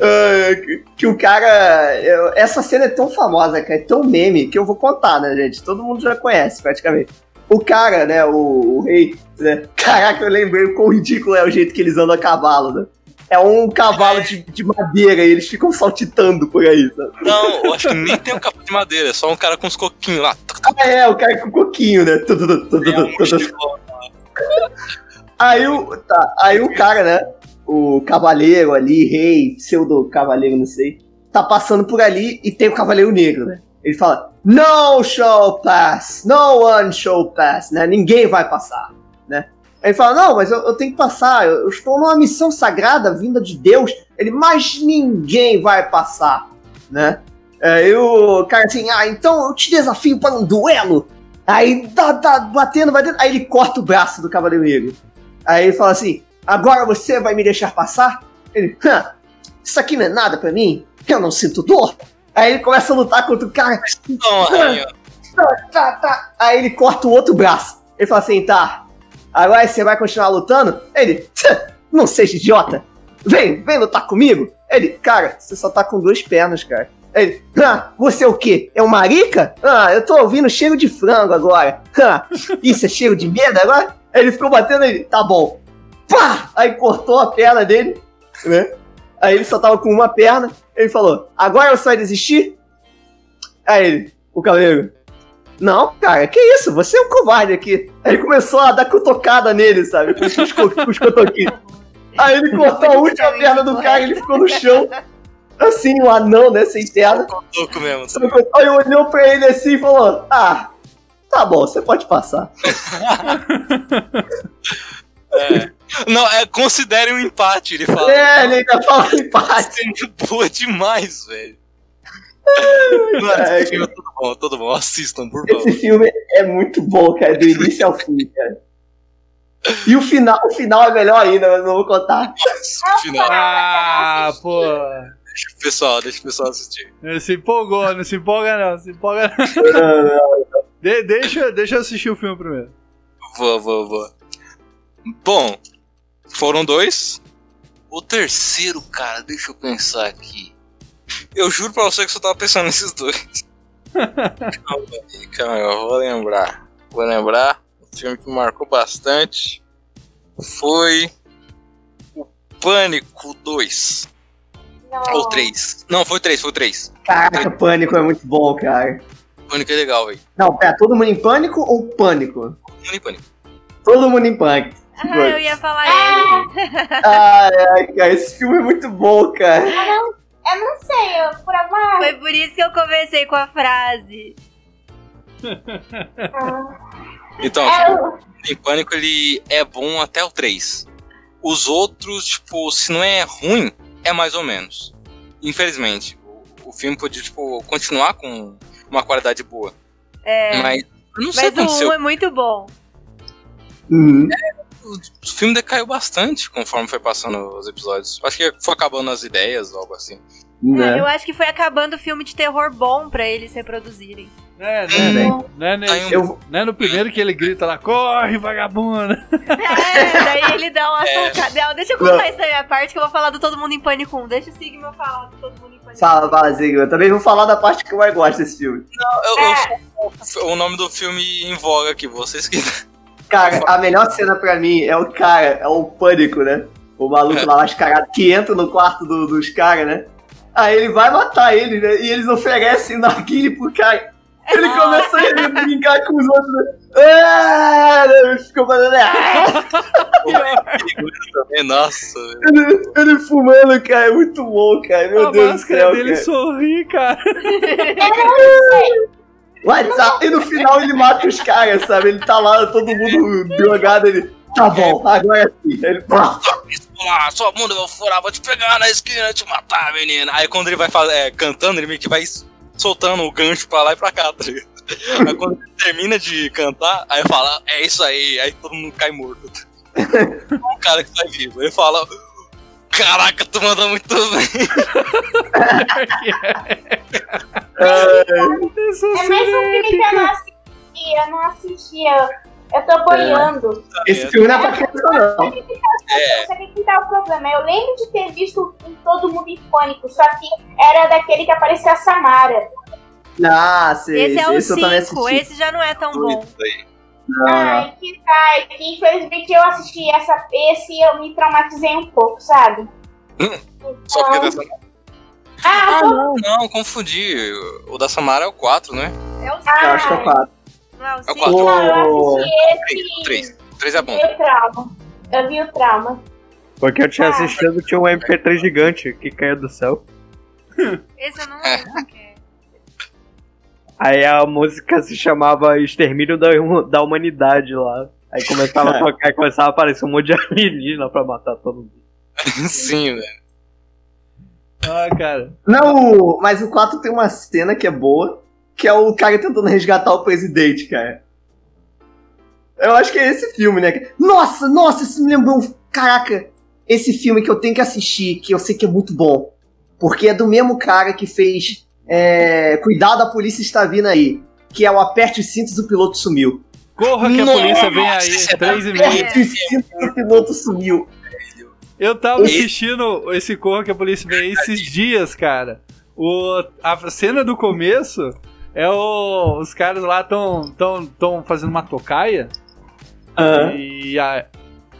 Ah, que, que o cara. eu- essa cena é tão famosa, cara, é tão meme, que eu vou contar, né, gente? Todo mundo já conhece, praticamente. O cara, né, o, o rei, né? Caraca, eu lembrei o quão ridículo é o jeito que eles andam a cavalo, né? É um cavalo de, de madeira e eles ficam saltitando por aí, sabe? Não, eu acho que nem tem um capô de madeira, é só um cara com os coquinhos lá. Ah, é, o cara com coquinho, né? Tudo, tudo, tudo, É um. Aí o, tá, aí o cara, né? O cavaleiro ali, rei, pseudo cavaleiro, não sei, tá passando por ali e tem o cavaleiro negro, né? Ele fala: No shall pass, no one shall pass, né? Ninguém vai passar, né? Aí ele fala: Não, mas eu, eu tenho que passar, eu, eu estou numa missão sagrada vinda de Deus. Ele, mas ninguém vai passar, né? Aí o cara assim: Ah, então eu te desafio para um duelo. Aí tá, tá batendo, batendo. Aí ele corta o braço do Cavaleiro Negro. Aí ele fala assim: Agora você vai me deixar passar? Ele, Hã, isso aqui não é nada pra mim? Eu não sinto dor. Aí ele começa a lutar contra o cara. Não. Tá, tá, tá. Aí ele corta o outro braço. Ele fala assim: Tá, agora você vai continuar lutando? Ele, "Tch, não seja idiota. Vem, vem lutar comigo. Ele, cara, você só tá com duas pernas, cara. Ele, ah, você é o quê? É um marica? Ah, eu tô ouvindo cheiro de frango agora. Ah, isso é cheiro de medo agora? Ele ficou batendo ele, tá bom. Pá! Aí cortou a perna dele, né? Aí ele só tava com uma perna. Ele falou, agora você vai desistir? Aí ele, o cavaleiro, não, cara, que isso? Você é um covarde aqui. Aí ele começou a dar cutucada nele, sabe? Com os, co- com os cotoquinhos. Aí ele cortou a última perna do cara e ele ficou no chão. Assim, um anão, né? Sem perna. Louco mesmo. Aí olhou pra ele assim e falou: Ah, tá bom, você pode passar. É. Não, é, considere um empate, ele fala. É, ele ainda fala empate. Boa demais, velho. Mano, É, esse filme é tudo bom, tudo bom. Assistam, por favor. Esse filme é muito bom, cara, do início ao fim, cara. E o final, o final é melhor ainda, mas não vou contar. Nossa, final. Ah, pô. Deixa o pessoal, deixa o pessoal assistir. Não se empolgou, não se empolga não, se empolga não. De- deixa, deixa eu assistir o filme primeiro. Vou, vou, vou. Bom, foram dois. O terceiro, cara, deixa eu pensar aqui. Eu juro pra você que eu só tava pensando nesses dois. calma aí, calma aí, eu vou lembrar. Vou lembrar. O filme que marcou bastante foi o Pânico 2. Ou 3. Não, foi 3, foi 3. Caraca, Pânico é muito bom, cara. Pânico é legal, velho. Não, pera, todo mundo em pânico ou pânico? Pânico, Pânico. Todo mundo em pânico. Ah, eu ia falar ele. Ai, ai, cara, esse filme é muito bom, cara. Eu não, eu não sei, eu, por alguma. Foi por isso que eu comecei com a frase. Então, É, eu- em Pânico ele é bom até o 3. Os outros, tipo, se não é ruim, é mais ou menos. Infelizmente, o, o filme podia, tipo, continuar com uma qualidade boa. É, Mas não sei o mas o aconteceu. 1 é muito bom. Uhum. O filme decaiu bastante conforme foi passando os episódios. Acho que foi acabando as ideias, algo assim. É, Né? eu acho que foi acabando o filme de terror bom pra eles reproduzirem. É, Também. né? Não é, nesse- Aí um- Eu, não é no primeiro que ele grita lá, corre, vagabunda. É, daí ele dá uma É. Não, deixa eu contar isso da minha parte que eu vou falar do Todo Mundo em Pânico 1. Deixa o Sigma falar do Todo Mundo em Pânico fala, fala, Zig. Eu também vou falar da parte que eu mais gosto desse filme. Eu- É. eu- o nome do filme em voga aqui, vocês que. Cara, a melhor cena pra mim é o cara, é o pânico, né? O maluco É. lá mascarado que entra no quarto do- dos caras, né? Aí ele vai matar ele, né? E eles oferecem narguile pro cara. Ele começa a brincar com os outros, né? Ah, ele ficou fazendo. Ah! também, Nossa. Ele, ele fumando, cara, é muito bom, cara. Meu a Deus do céu. dele cara. sorri, cara. WhatsApp. E no final ele mata os caras, sabe? Ele tá lá, todo mundo drogado, ele. Tá bom, agora sim. Aí Ele. pá, Lá, sua bunda eu vou furar, vou te pegar na esquina e te matar, menina. Aí quando ele vai é, cantando, ele meio que vai soltando o gancho pra lá e pra cá, tá ligado? Aí quando ele termina de cantar, aí fala, é isso aí, aí todo mundo cai morto. o cara que tá vivo. Ele fala, caraca, tu manda muito bem. É mais um filme que eu não assisti, eu não assisti, eu, eu tô boiando. Esse filme não é pra criança, não. É. Sabe que tá o problema? Eu lembro de ter visto em Todo Mundo em Pânico, só que era daquele que aparecia a Samara. Ah, sei. Esse é o esse eu também 5, assisti. esse já não é tão bom. Não. Ai, que tá. E, Infelizmente eu assisti essa, esse e eu me traumatizei um pouco, sabe? Só porque dessa... Ah, Ah, tô- não, não, confundi. O da Samara é o 4, né? É o 5, Eu acho que é o 4. não é o É o 5? quatro. não, eu assisti esse. O 3. O 3 é bom. Vi o trauma. Eu vi o trauma. Porque eu tinha Ah. assistido, tinha um MP3 gigante que caía do céu. Esse eu não lembro qual que é. Aí a música se chamava Extermínio da, da Humanidade lá. Aí começava a tocar e começava a aparecer um monte de alienígena pra matar todo mundo. Sim, velho. Ah, cara. Não, mas o 4 tem uma cena que é boa, que é o cara tentando resgatar o presidente, cara. Eu acho que é esse filme, né? Nossa, nossa, isso me lembrou. um- Caraca, esse filme que eu tenho que assistir, que eu sei que é muito bom. Porque é do mesmo cara que fez é, Cuidado, a polícia está vindo aí. Que é o Aperte os cintos, o piloto sumiu. Corra que a Nossa, polícia vem aí, é três e meia. Aperte os cintos, o piloto sumiu. Eu tava assistindo esse Corra que a polícia vem aí esses dias, cara. O, a cena do começo é o, os caras lá tão, tão, tão fazendo uma tocaia. E a.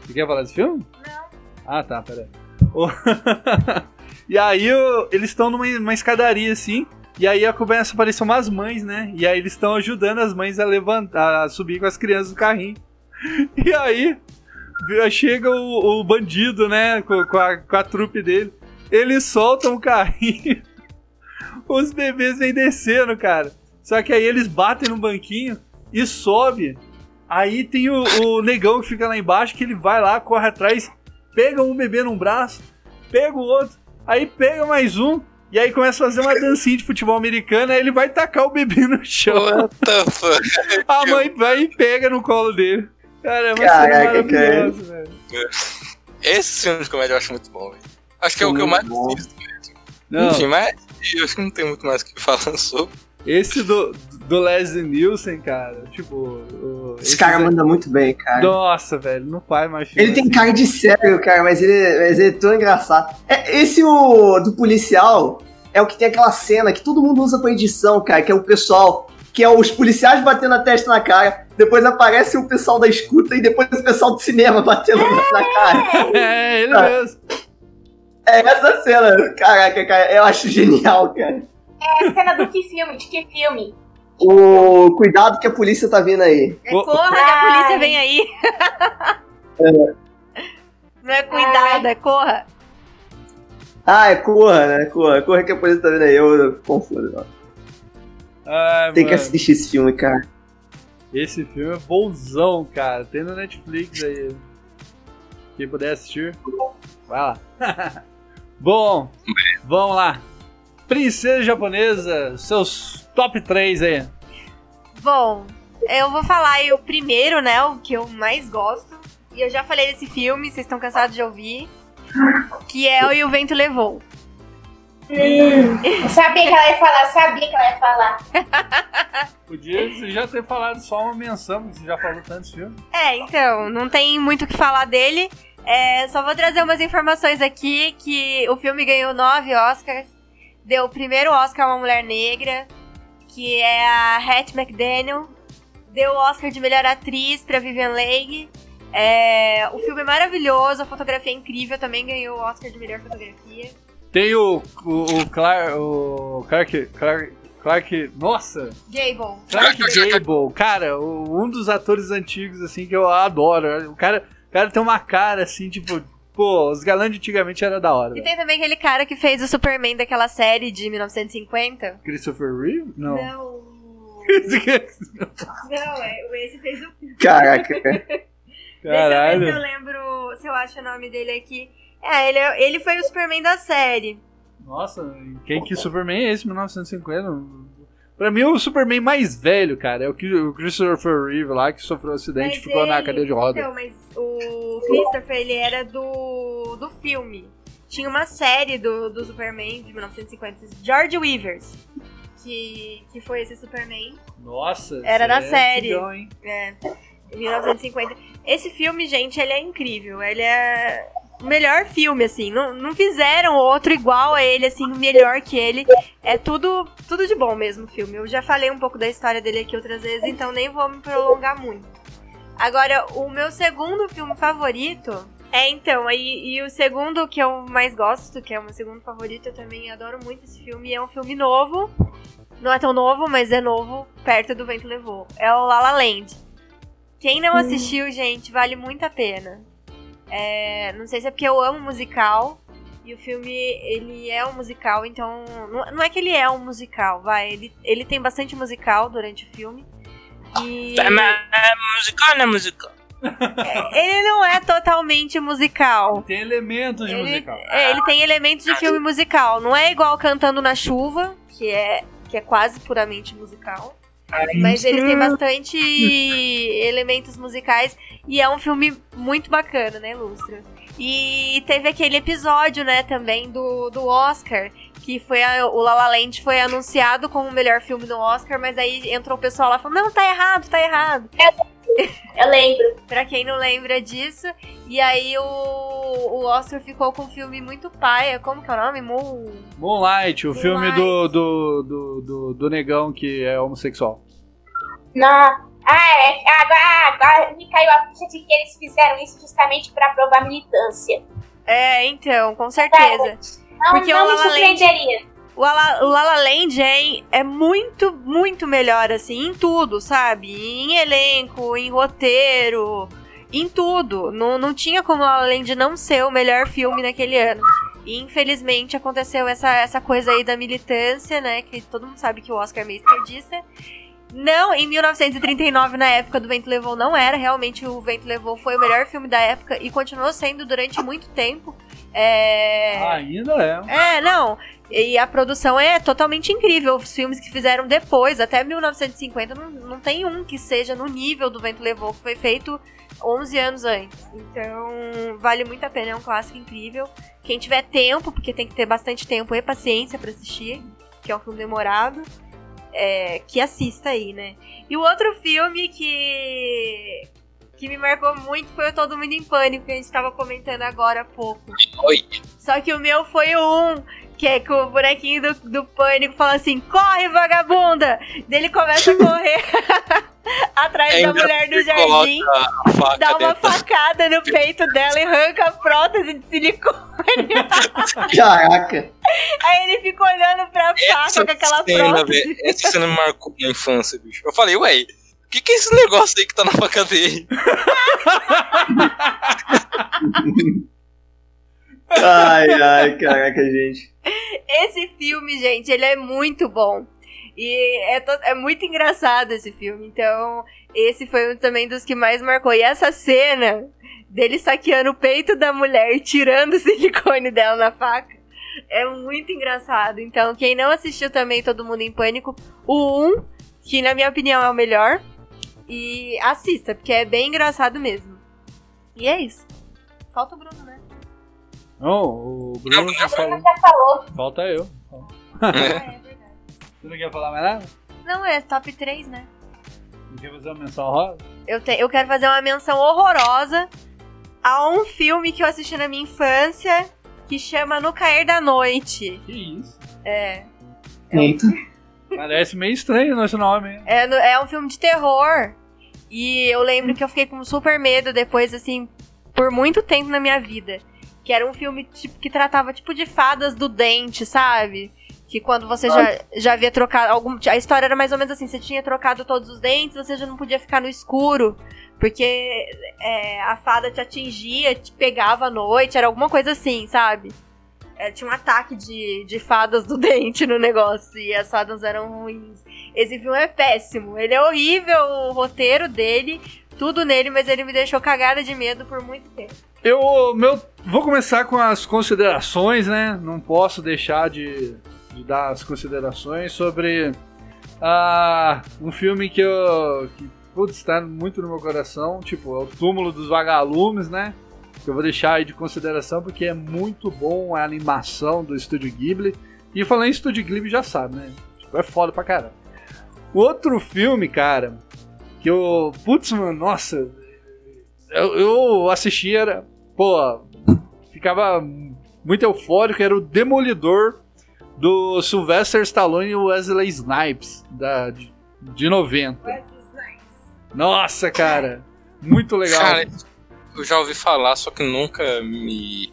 Você quer falar desse filme? Não. Ah, tá, peraí. O- e aí o- eles estão numa uma escadaria assim. E aí começa a aparecer umas mães, né? E aí eles estão ajudando as mães a levantar, a subir com as crianças do carrinho. E aí chega o, o bandido, né? Com, com a, com a trupe dele. Eles soltam o carrinho. Os bebês vêm descendo, cara. Só que aí eles batem no banquinho e sobe. Aí tem o, o negão que fica lá embaixo, que ele vai lá, corre atrás, pega um bebê num braço, pega o outro, aí pega mais um, e aí começa a fazer uma dancinha de futebol americano, aí ele vai tacar o bebê no chão. What the fuck? A mãe vai e pega no colo dele. Cara, é uma Caraca, cena maravilhosa, velho. Esse filme de comédia eu acho muito bom, velho. Acho que é o que eu mais bom. assisto. Não, Enfim, mas eu acho que não tem muito mais o que falar sobre. esse do, do Leslie Nielsen, cara, tipo... o- Esse cara aí- manda muito bem, cara. Nossa, velho, não faz mais Ele tem assim. cara de sério, cara, mas ele, mas ele é tão engraçado. É, esse o do policial é o que tem aquela cena que todo mundo usa pra edição, cara, que é o pessoal, que é os policiais batendo a testa na cara, depois aparece o pessoal da escuta e depois o pessoal do cinema batendo na cara. É, ele Ah. mesmo. É essa cena, caraca, cara, eu acho genial, cara. É a cena do que filme? De que filme? O cuidado que a polícia tá vindo aí. É corra que a polícia Ai. vem aí. Não é cuidado, é corra. Ah, é corra, né? Corra, corra que a polícia tá vindo aí. Eu, eu fico confuso. ó. Ai, Tem que mano. assistir esse filme, cara. Esse filme é bonzão, cara. Tem no Netflix aí. Quem puder assistir, vai lá. Bom, vamos lá. Princesa japonesa, seus top 3 aí. Bom, eu vou falar aí o primeiro, né? O que eu mais gosto. E eu já falei desse filme, vocês estão cansados de ouvir. Que é o E o Vento Levou. Eu sabia que ela ia falar, sabia que ela ia falar. Podia você já ter falado só uma menção, porque você já falou tantos filmes. É, então, não tem muito o que falar dele. É, só vou trazer umas informações aqui que o filme ganhou nove Oscars. Deu o primeiro Oscar a uma mulher negra, que é a Hattie McDaniel. Deu o Oscar de melhor atriz pra Vivian Leigh. É, o filme é maravilhoso, a fotografia é incrível, também ganhou o Oscar de melhor fotografia. Tem o, o, o Clark. O Clark. Clark. Clark. Nossa! Gable. Clark Gable, cara, um dos atores antigos, assim, que eu adoro. O cara, o cara tem uma cara, assim, tipo, pô, os galãs de antigamente era da hora. E velho. tem também aquele cara que fez o Superman daquela série de 1950. Christopher Reeve? Não. Não. Não, é, esse fez o Caraca. Deixa eu ver se eu Caralho. lembro, se eu acho o nome dele aqui. É, ele, é- ele foi o Superman da série. Nossa, quem que Superman é esse, 1950? Pra mim, o Superman mais velho, cara, é o que- o Christopher Reeve lá, que sofreu um acidente e ficou na ele- cadeia de roda. Então, mas o Christopher, ele era do, do filme. Tinha uma série do, do Superman de 1950, George Weavers, que, que foi esse Superman. Nossa, Era da é série. antigão, hein? É, em 1950. Esse filme, gente, ele é incrível. Ele é melhor filme, assim. Não, não fizeram outro igual a ele, assim, melhor que ele. É tudo, tudo de bom mesmo o filme. Eu já falei um pouco da história dele aqui outras vezes, então nem vou me prolongar muito. Agora, o meu segundo filme favorito é, então, aí, e o segundo que eu mais gosto, que é o meu segundo favorito, eu também adoro muito esse filme, é um filme novo. Não é tão novo, mas é novo, perto do Vento Levou. É o La La Land. Quem não assistiu, gente, vale muito a pena. É, não sei se é porque eu amo musical. E o filme, ele é um musical, então. Não, não é que ele é um musical, vai. Ele, ele tem bastante musical durante o filme. E. É, mas é musical, não é musical? Ele não é totalmente musical. Tem elementos de Ele, musical. é, ele tem elementos de filme musical. Não é igual Cantando na Chuva, que é, que é quase puramente musical. Mas ele tem bastante elementos musicais e é um filme muito bacana, né, Lustra? E teve aquele episódio, né, também do, do Oscar, que foi a- o La La Land foi anunciado como o melhor filme do Oscar, mas aí entrou o pessoal lá falando, não, tá errado, tá errado. Eu lembro. Pra quem não lembra disso. E aí o, o Oscar ficou com um filme muito paia. Como que é o nome? Moon. Moonlight, o filme Moonlight. do, do, do, do, do negão que é homossexual. Não. Ah, é, agora, agora me caiu a ficha de que eles fizeram isso justamente pra provar militância. É, então, com certeza. Não, Porque não o me La La Land- surpreenderia. O La, o La La Land é, é muito, muito melhor, assim, em tudo, sabe? Em elenco, em roteiro, em tudo. Não, não tinha como La La Land não ser o melhor filme naquele ano. E infelizmente aconteceu essa, essa coisa aí da militância, né? Que todo mundo sabe que o Oscar é meio esquerdista. Não, em 1939, na época do Vento Levou, não era. Realmente, o Vento Levou foi o melhor filme da época e continuou sendo durante muito tempo. É... Ainda é. É, não. E a produção é totalmente incrível. Os filmes que fizeram depois, até 1950, não, não tem um que seja no nível do Vento Levou, que foi feito 11 anos antes. Então, vale muito a pena, é um clássico incrível. Quem tiver tempo, porque tem que ter bastante tempo e paciência pra assistir, que é um filme demorado, é, que assista aí, né? E o outro filme que que me marcou muito foi o Todo Mundo em Pânico, que a gente tava comentando agora há pouco. Oi. Só que o meu foi o um, que é que o bonequinho do, do pânico fala assim: corre, vagabunda! Daí ele começa a correr atrás da Ainda mulher do jardim, dá uma dentro. facada no peito dela e arranca a prótese de silicone. Caraca. Aí ele fica olhando pra faca com aquela cena, prótese. velho, essa cena me marcou na infância, bicho. Eu falei, ué, que, que é esse negócio aí que tá na faca dele? Ai, ai, caraca, gente. Esse filme, gente, ele é muito bom. E é, é muito engraçado esse filme. Então, esse foi um também dos que mais marcou. E essa cena dele saqueando o peito da mulher e tirando o silicone dela na faca. É muito engraçado. Então, quem não assistiu também Todo Mundo em Pânico, o 1, que na minha opinião é o melhor, e assista, porque é bem engraçado mesmo. E é isso. Falta o Bruno, né? Não, o Bruno já falou. Já falou. Falta eu. Ah, é verdade. Você não quer falar mais nada? Não, é top 3, né? Não quer fazer uma menção rosa? Eu, te- eu quero fazer uma menção horrorosa a um filme que eu assisti na minha infância que chama No Cair da Noite. Que isso? É. Eita. Parece meio estranho esse nome? É, é um filme de terror. E eu lembro que eu fiquei com super medo depois, assim, por muito tempo na minha vida. Que era um filme tipo, que tratava tipo de fadas do dente, sabe? Que quando você já, já havia trocado. Algum, a história era mais ou menos assim: você tinha trocado todos os dentes, você já não podia ficar no escuro. Porque é, a fada te atingia, te pegava à noite, era alguma coisa assim, sabe? É, tinha um ataque de, de fadas do dente no negócio. E as fadas eram ruins. Esse filme é péssimo. Ele é horrível, o roteiro dele, tudo nele, mas ele me deixou cagada de medo por muito tempo. Eu meu, vou começar com as considerações, né? Não posso deixar de, de dar as considerações sobre ah, um filme que eu. Que, putz, tá muito no meu coração. Tipo, é o Túmulo dos Vagalumes, né? Que eu vou deixar aí de consideração porque é muito bom a animação do Estúdio Ghibli. E falando em Estúdio Ghibli já sabe, né? Tipo, é foda pra caramba. Outro filme, cara, que eu. Putz, mano, nossa. Eu, eu assisti, era. Pô, ficava muito eufórico, era o Demolidor do Sylvester Stallone e Wesley Snipes, da, de, de 90. Nossa, cara, muito legal. Cara, eu já ouvi falar, só que nunca me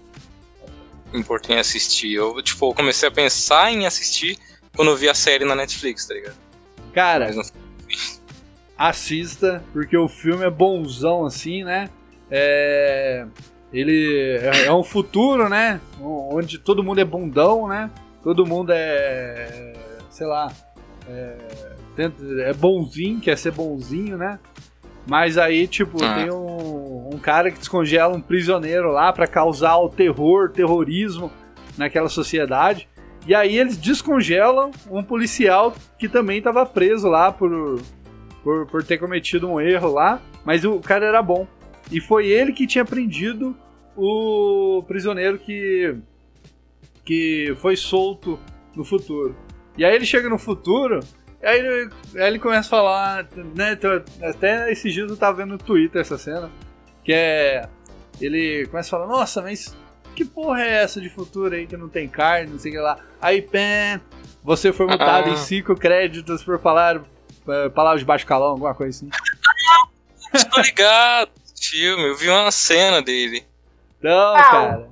importei em assistir. Eu, tipo, eu comecei a pensar em assistir quando eu vi a série na Netflix, tá ligado? cara, não assista, porque o filme é bonzão assim, né? É, ele é, é um futuro, né? Onde todo mundo é bundão, né? Todo mundo é, sei lá, é, é bonzinho, quer ser bonzinho, né? Mas aí, tipo, Ah. tem um, um cara que descongela um prisioneiro lá pra causar o terror, terrorismo naquela sociedade. E aí eles descongelam um policial que também estava preso lá por, por, por ter cometido um erro lá, mas o cara era bom. E foi ele que tinha prendido o prisioneiro que, que foi solto no futuro. E aí ele chega no futuro, aí ele, aí ele começa a falar, né? Até esses dias eu tava vendo no Twitter essa cena, que é. Ele começa a falar, nossa, mas que porra é essa de futuro aí que não tem carne, não sei o que lá. Aí, pé, você foi multado Ah. em cinco créditos por falar eh, palavras de baixo calão, alguma coisa assim. tô ligado. Filme, eu vi uma cena dele. Não, Ah. cara.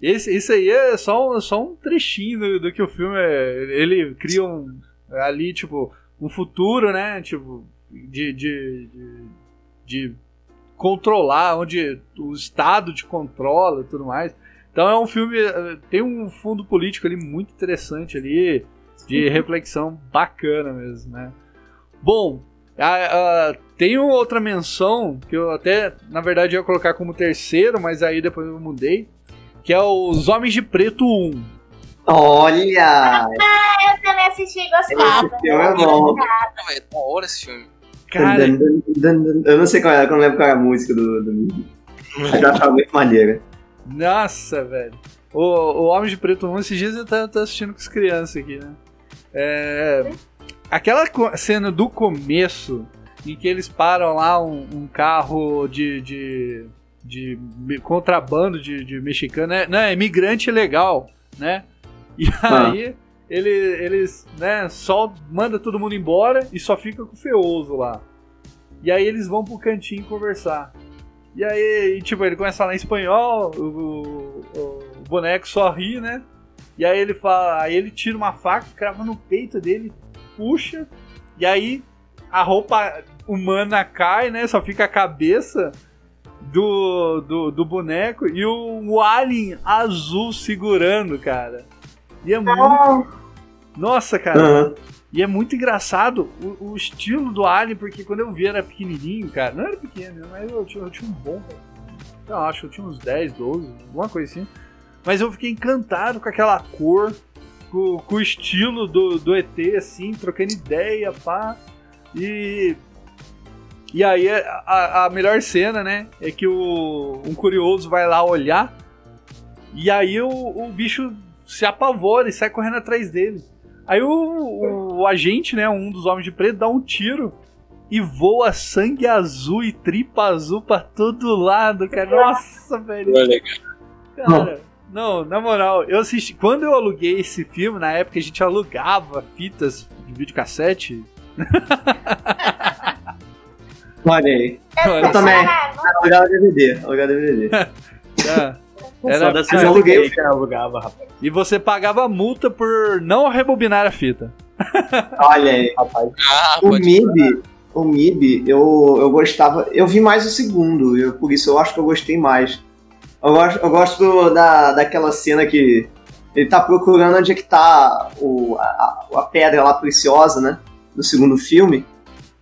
Esse, isso aí é só um, só um trechinho do, do que o filme é. Ele cria um, ali, tipo, um futuro, né? Tipo, de, de, de, de controlar, onde o Estado te controla e tudo mais. Então é um filme. eh, Tem um fundo político ali muito interessante ali, de reflexão bacana mesmo, né? Bom, a- a- tem uma outra menção que eu até, na verdade, ia colocar como terceiro, mas aí depois eu mudei. Que é os Homens de Preto 1. Olha! Eu também assisti e gostava. Esse filme é bom. Ah, É da hora esse filme. Cara, Eu não sei qual era, eu não lembro qual era a música do, do. Mas eu achava muito maneira. nossa, velho. O, o Homem de Preto 1, esses dias eu tava, tava assistindo com as crianças aqui, né? É, aquela cena do começo, em que eles param lá um, um carro de, de, de contrabando de, de mexicano, né? Não, é imigrante legal, né? E Ah. Ele, eles, né, só manda todo mundo embora e só fica com o feoso lá. E aí eles vão pro cantinho conversar. E aí, e, tipo, ele começa a falar em espanhol, o, o- o boneco só ri, né? E aí ele fala, aí ele tira uma faca, crava no peito dele, puxa, e aí a roupa humana cai, né? Só fica a cabeça do, do, do boneco e o, o alien azul segurando, cara. E é muito. Nossa, cara. Aham. E é muito engraçado o, o estilo do Alien, porque quando eu vi era pequenininho, cara. Não era pequeno, mas eu tinha, eu tinha um bom. cara. Eu acho que eu tinha uns 10, 12, alguma coisa assim. Mas eu fiquei encantado com aquela cor, com, com o estilo do, do ET, assim, trocando ideia, pá. E. E aí a, a melhor cena, né? É que o, um curioso vai lá olhar. E aí o, o bicho se apavora e sai correndo atrás dele. Aí o, o, o agente, né? Um dos homens de preto, dá um tiro e voa sangue azul e tripa azul pra todo lado, cara. Nossa, velho. Cara, não, na moral, eu assisti. Quando eu aluguei esse filme, na época a gente alugava fitas de videocassete. Olha aí. Olha, Eu também. Não- Alugava DVD. Alugava DVD. tá? Só Era, dessa eu aluguei. que alugava, rapaz. e você pagava multa por não rebobinar a fita. Olha aí. rapaz. Ah, O MIB, o MIB, eu, eu gostava. Eu vi mais o segundo, eu, por isso eu acho que eu gostei mais. Eu gosto, eu gosto da, daquela cena que ele tá procurando onde é que tá o, a, a- a pedra lá preciosa, né? No segundo filme.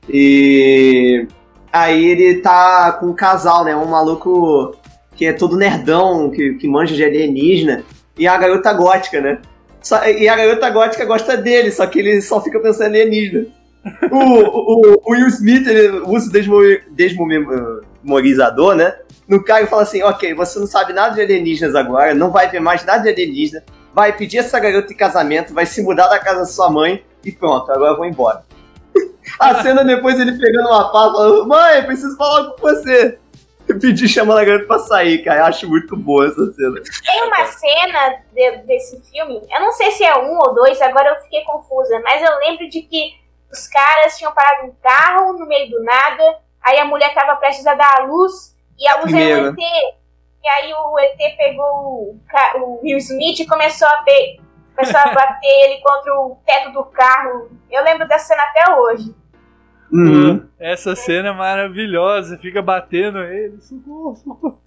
E aí ele tá com um casal, né? Um maluco que é todo nerdão, que, que manja de alienígena, e a garota gótica, né? Só- e a garota gótica gosta dele, só que ele só fica pensando em alienígena. O, o, o Will Smith ele usa o desmemorizador, né? No cara fala assim: ok, você não sabe nada de alienígenas agora, não vai ver mais nada de alienígena, vai pedir essa garota em casamento, vai se mudar da casa da sua mãe e pronto, agora eu vou embora. A cena depois ele pegando uma pá falando: mãe, preciso falar com você. Eu pedi chamando a garota pra sair, cara. Eu acho muito boa essa cena. Tem uma cena de- desse filme, eu não sei se é um ou dois, agora eu fiquei confusa, mas eu lembro de que os caras tinham parado um carro no meio do nada, aí a mulher tava prestes a dar a luz, e a luz era Primeiro. o ET. E aí o ET pegou o, Will Smith e começou a, começou a bater ele contra o teto do carro. Eu lembro dessa cena até hoje. Uhum. Essa cena é maravilhosa, fica batendo ele. Socorro, socorro.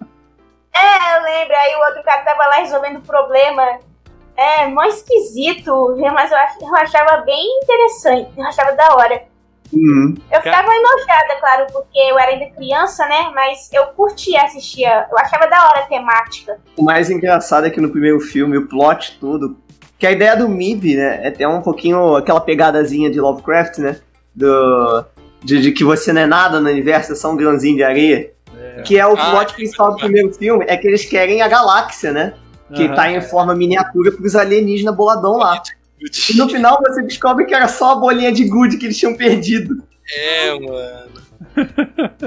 É, eu lembro, aí o outro cara tava lá resolvendo o problema. É, mó esquisito, mas eu ach- eu achava bem interessante, eu achava da hora. Uhum. Eu ficava enojada, claro, porque eu era ainda criança, né? Mas eu curtia assistir, eu achava da hora a temática. O mais engraçado é que no primeiro filme, o plot todo. Que a ideia do MIB, né? É ter um pouquinho aquela pegadazinha de Lovecraft, né? Do. De, de que você não é nada no universo, é só um grãozinho de areia. Que é o Ah, plot principal do primeiro filme, é que eles querem a galáxia, né? Que Aham. tá em forma miniatura pros alienígenas boladão lá. E no final você descobre que era só a bolinha de gude que eles tinham perdido. É, mano.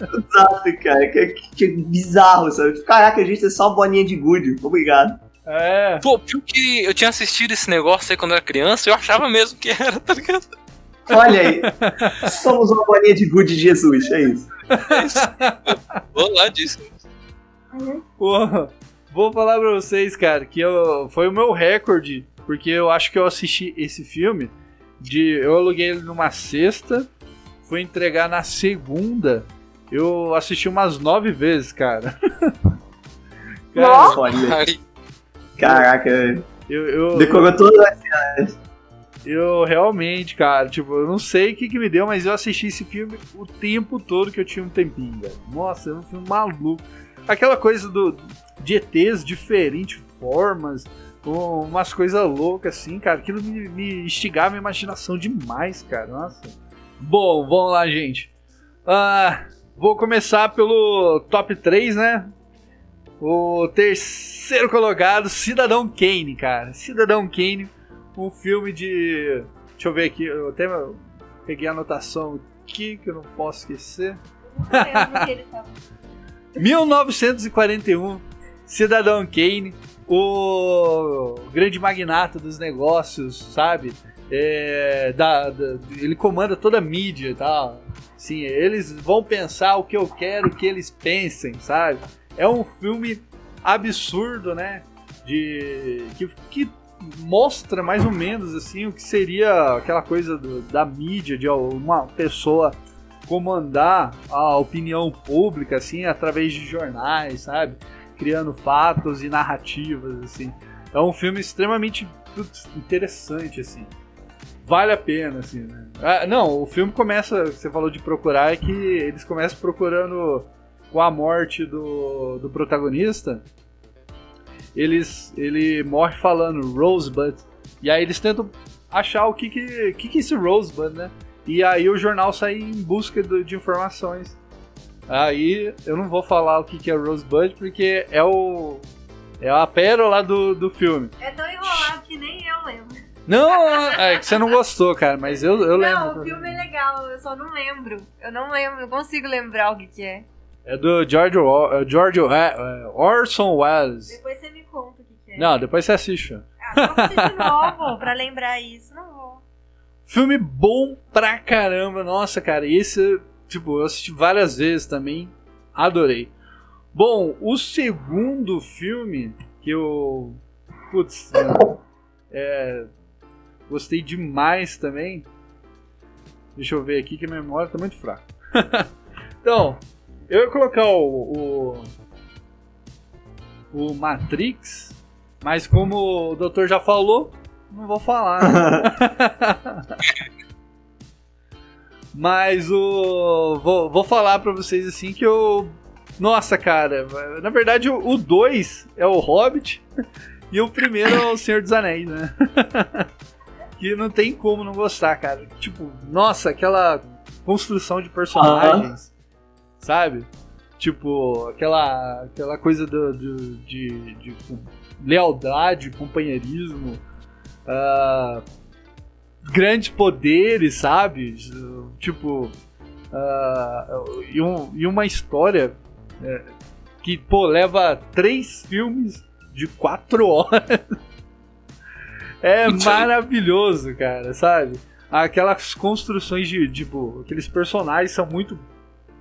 Exato, cara. Que, que- que bizarro, sabe? Caraca, a gente é só a bolinha de gude. Obrigado. É. Pô, pior que eu tinha assistido esse negócio aí quando eu era criança, eu achava mesmo que era, tá ligado? Olha aí. Somos uma bolinha de gude de Jesus, é isso. Vou lá disso. Porra, vou falar pra vocês, cara, que eu, foi o meu recorde, porque eu acho que eu assisti esse filme de. Eu aluguei ele numa sexta, fui entregar na segunda. Eu assisti umas nove vezes, cara. cara Caraca, eu, eu, decorou todas as eu realmente, cara, tipo, eu não sei o que, que me deu, mas eu assisti esse filme o tempo todo que eu tinha um tempinho, velho. Nossa, é um filme maluco. Aquela coisa do, de ETs, diferentes formas, umas coisas loucas assim, cara. Aquilo me, me instigava a imaginação demais, cara. Nossa. Bom, vamos lá, gente. Ah, vou começar pelo top 3, né? O terceiro colocado, Cidadão Kane, cara. Cidadão Kane, um filme de. Deixa eu ver aqui, eu até peguei a anotação aqui que eu não posso esquecer. Não lembro que ele tava. 1941, Cidadão Kane, o grande magnata dos negócios, sabe? É, da, da- ele comanda toda a mídia e tal. Sim, eles vão pensar o que eu quero que eles pensem, sabe? É um filme absurdo, né? De que, que mostra mais ou menos assim o que seria aquela coisa do- da mídia de uma pessoa comandar a opinião pública assim através de jornais, sabe? Criando fatos e narrativas assim. É um filme extremamente putz, interessante assim. Vale a pena assim, né? Ah, não, o filme começa, você falou de procurar é que eles começam procurando com a morte do, do protagonista. Eles ele morre falando Rosebud. E aí eles tentam achar o que que, que, que é esse Rosebud, né? E aí o jornal sai em busca do- de informações. Aí eu não vou falar o que, que é Rosebud porque é o é a pérola do, do filme. É tão enrolado que nem eu lembro. Não, é que você não gostou, cara, mas eu, eu lembro. Não, o filme é legal, eu só não lembro. Eu não lembro, não consigo lembrar o que, que é. É do George, eh, George eh, Orson Welles. Depois você me conta o que, que é. Não, depois você assiste. Ah, vou assistir de novo pra lembrar isso. Não vou. Filme bom pra caramba, nossa, cara. Esse, tipo, eu assisti várias vezes também. Adorei. Bom, o segundo filme que eu. Putz, é. Gostei demais também. Deixa eu ver aqui que a minha memória tá muito fraca. então, eu ia colocar o, o. o Matrix, mas como o doutor já falou, não vou falar. né? Mas o. Vou, vou falar pra vocês assim que eu. Nossa, cara. Na verdade, o 2 é o Hobbit e o primeiro é o Senhor dos Anéis, né? que não tem como não gostar, cara. Tipo, nossa, aquela construção de personagens, sabe? Tipo, aquela, aquela coisa do, do- de, de lealdade, companheirismo. ah, grandes poderes, sabe? Tipo. ah, e, um- e uma história é, que, pô, leva três filmes de quatro horas. É maravilhoso, cara, sabe? Aquelas construções de, tipo, aqueles personagens são muito,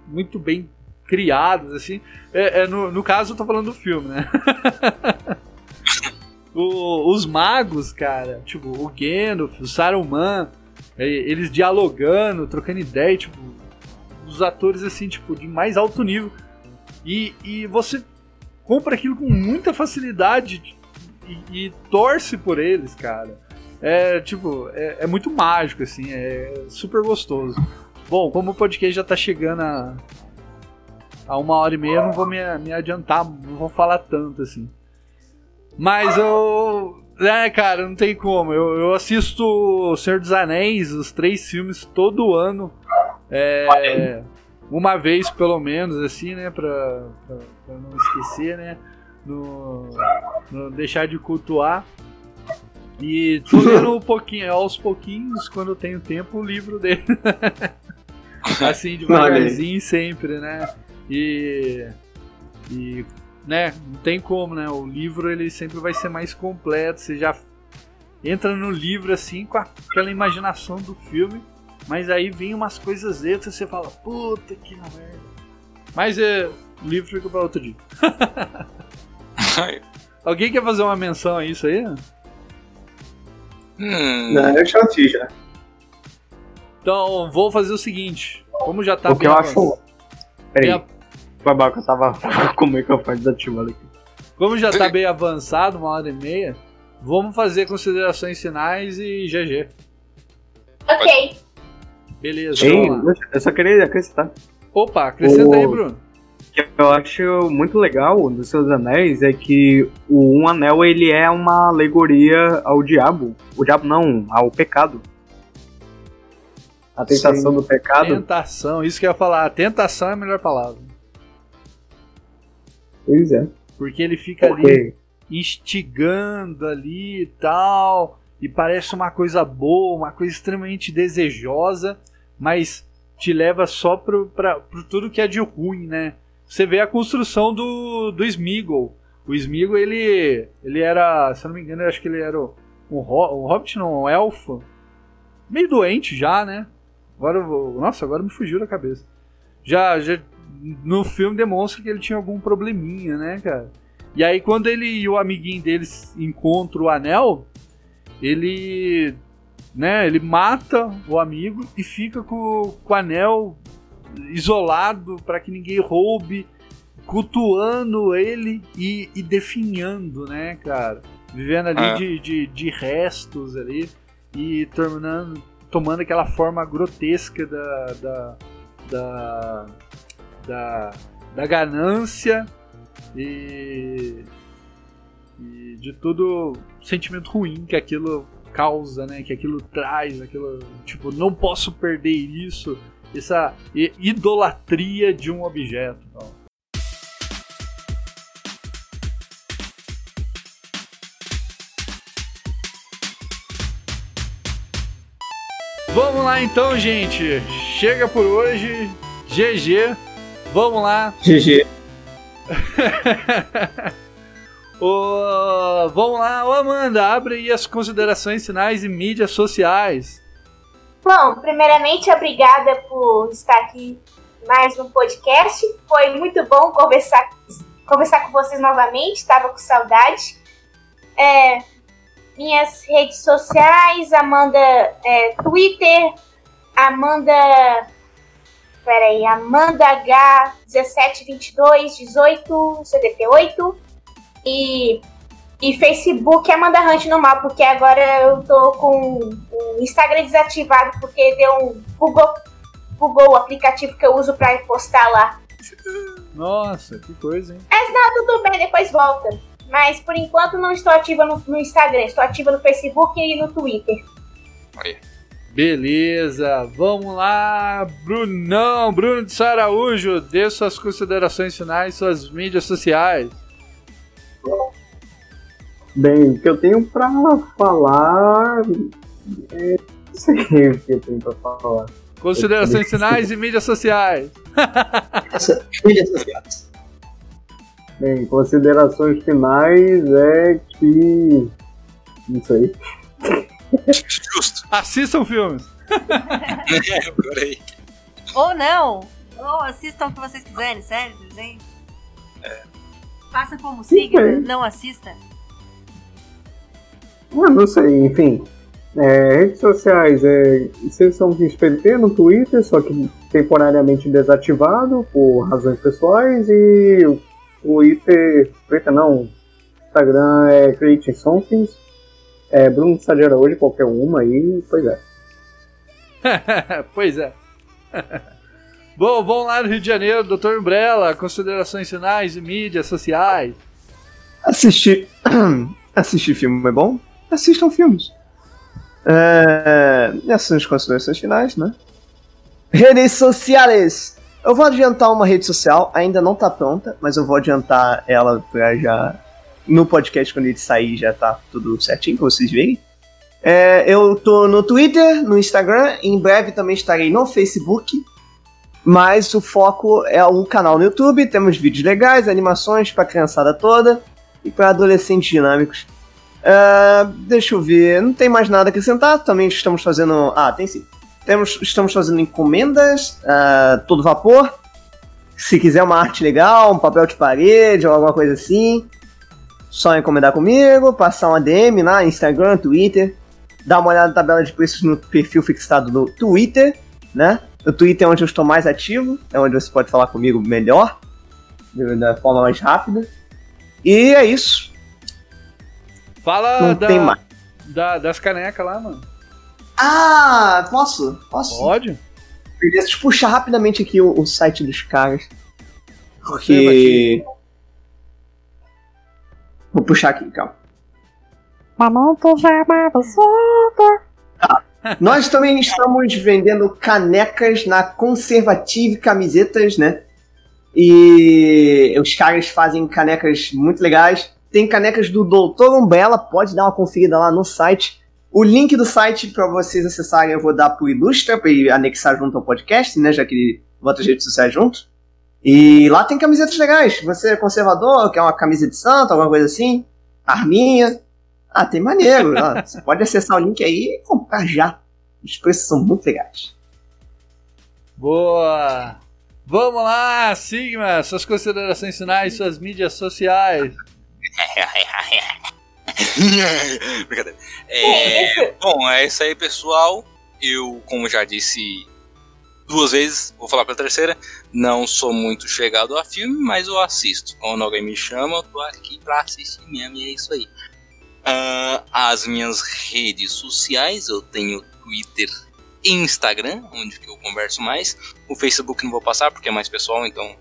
muito bem criados, assim. É, é, no, no caso, eu tô falando do filme, né? O- os magos, cara, tipo, o Gandalf, o Saruman, eles dialogando, trocando ideia, tipo, os atores, assim, tipo, de mais alto nível. E, e você compra aquilo com muita facilidade e, e torce por eles, cara. É, tipo, é, é muito mágico, assim, é super gostoso. Bom, como o podcast já tá chegando a, a uma hora e meia, não vou me, me adiantar, não vou falar tanto, assim. Mas eu. É, cara, não tem como. Eu, eu assisto O Senhor dos Anéis, os três filmes, todo ano. É, uma vez pelo menos, assim, né? Pra, pra, pra não esquecer, né? No, no deixar de cultuar. E tô lendo um pouquinho, aos pouquinhos, quando eu tenho tempo, o livro dele. assim, devagarzinho sempre, né? E. E né, não tem como, né? O livro ele sempre vai ser mais completo. Você já entra no livro assim com aquela imaginação do filme, mas aí vem umas coisas extras e você fala, puta que merda. Mas é, o livro fica para outro dia. Alguém quer fazer uma menção a isso aí? Hum, Não, eu já fiz já. Então vou fazer o seguinte, como já tá o que bem eu avançado- acho. Peraí, foi mal que eu tava com o microfone desativado aqui. Como já tá bem avançado, uma hora e meia, vamos fazer considerações finais e GG. Ok. Beleza, Ei, vamos lá. eu só queria acrescentar. Opa, acrescenta aí, O- Bruno. que eu acho muito legal dos seus anéis é que o um anel ele é uma alegoria ao diabo. O diabo não, ao pecado. A tentação Sim. do pecado. Tentação, isso que eu ia falar. Tentação é a melhor palavra. Pois é. Porque ele fica ali instigando ali e tal. E parece uma coisa boa, uma coisa extremamente desejosa, mas te leva só pro, pra, pro tudo que é de ruim, né? Você vê a construção do, do Smeagol. O Smeagol, ele, ele era, se eu não me engano, eu acho que ele era um, um, ho- um hobbit, não, um elfo. Meio doente já, né? Agora, eu vou- nossa, agora me fugiu da cabeça. Já, já no filme demonstra que ele tinha algum probleminha, né, cara? E aí quando ele e o amiguinho deles encontram o anel, ele, né, ele mata o amigo e fica com, com o anel isolado para que ninguém roube, cultuando ele e, e definhando, né, cara? Vivendo ali Ah. de, de, de restos ali e tornando, tomando aquela forma grotesca da, da, da, da, da ganância e E de tudo sentimento ruim que aquilo causa, né? Que aquilo traz, aquilo, tipo, não posso perder isso, essa idolatria de um objeto. Vamos lá então, gente. Chega por hoje. GG. Vamos lá. GG. Ô, vamos lá, ô Amanda, abre aí as considerações finais e mídias sociais. Bom, primeiramente, obrigada por estar aqui mais no podcast. Foi muito bom conversar, conversar com vocês novamente, estava com saudade. É, minhas redes sociais, Amanda é, Twitter, Amanda. Peraí, Amanda H 1722 18 78 e, e Facebook Amanda Hunt normal, porque agora eu tô com o Instagram desativado porque deu um. bugou, bugou o aplicativo que eu uso pra postar lá. Nossa, que coisa, hein? Mas não, tudo bem, depois volta. Mas por enquanto não estou ativa no, no Instagram, estou ativa no Facebook e no Twitter. Beleza, vamos lá, Brunão, Bruno de Saraújo, dê suas considerações finais, suas mídias sociais. Bem, o que eu tenho pra falar. É, não sei o que eu tenho pra falar. Considerações finais e mídias sociais. Mídias sociais. Bem, considerações finais é que. Não sei. Justo. Assistam filmes. É, por aí. Ou não. Ou assistam o que vocês quiserem, sério, desenho. Faça como Sigma, bem. não assista. Ah, não sei, enfim. É, redes sociais, é, sessão de SPT no Twitter, só que temporariamente desativado por razões pessoais e o Twitter, Twitter não, Instagram é Creating Somethings, é Bruno Sadeira hoje, qualquer uma aí, pois é. pois é. Bom, vamos lá no Rio de Janeiro, Dr. Umbrella, considerações finais e mídias sociais. Assistir. Assistir filme é bom? Assistam filmes. É... Essas são as considerações finais, né? Redes sociais. Eu vou adiantar uma rede social, ainda não tá pronta, mas eu vou adiantar ela pra já. No podcast, quando ele sair, já tá tudo certinho pra vocês verem. É, eu tô no Twitter, no Instagram, em breve também estarei no Facebook. Mas o foco é o canal no YouTube. Temos vídeos legais, animações pra criançada toda e para adolescentes dinâmicos. Ah, deixa eu ver, não tem mais nada a acrescentar. Também estamos fazendo. Ah, tem sim. Temos, estamos fazendo encomendas, ah, todo vapor. Se quiser uma arte legal, um papel de parede ou alguma coisa assim, só encomendar comigo, passar uma DM lá, Instagram, Twitter. Dá uma olhada na tabela de preços no perfil fixado do Twitter, né? O Twitter é onde eu estou mais ativo, é onde você pode falar comigo melhor, da forma mais rápida. E é isso. Fala Não da, tem mais. da- das canecas lá, mano. Ah, posso? Posso? Pode? Beleza, deixa eu puxar rapidamente aqui o, o site dos caras. Você, Porque. Vou puxar aqui, calma. Nós também estamos vendendo canecas na Conservative Camisetas, né? E os caras fazem canecas muito legais. Tem canecas do Doutor Umbrella, pode dar uma conferida lá no site. O link do site para vocês acessarem eu vou dar pro Ilustra, para anexar junto ao podcast, né? Já que ele bota as redes sociais junto. E lá tem camisetas legais. Você é conservador, quer uma camisa de santo, alguma coisa assim? Arminha. Ah, tem maneiro. ó. Você pode acessar o link aí e comprar já. Os preços são muito legais. Boa! Vamos lá, Sigma, suas considerações finais, suas mídias sociais. Brincadeira. É, bom, é isso aí, pessoal. Eu, como já disse duas vezes, vou falar pela terceira, não sou muito chegado a filme, mas eu assisto. Quando alguém me chama, eu tô aqui pra assistir mesmo, e é isso aí. Ah, as minhas redes sociais, eu tenho Twitter e Instagram, onde que eu converso mais. O Facebook não vou passar porque é mais pessoal, então.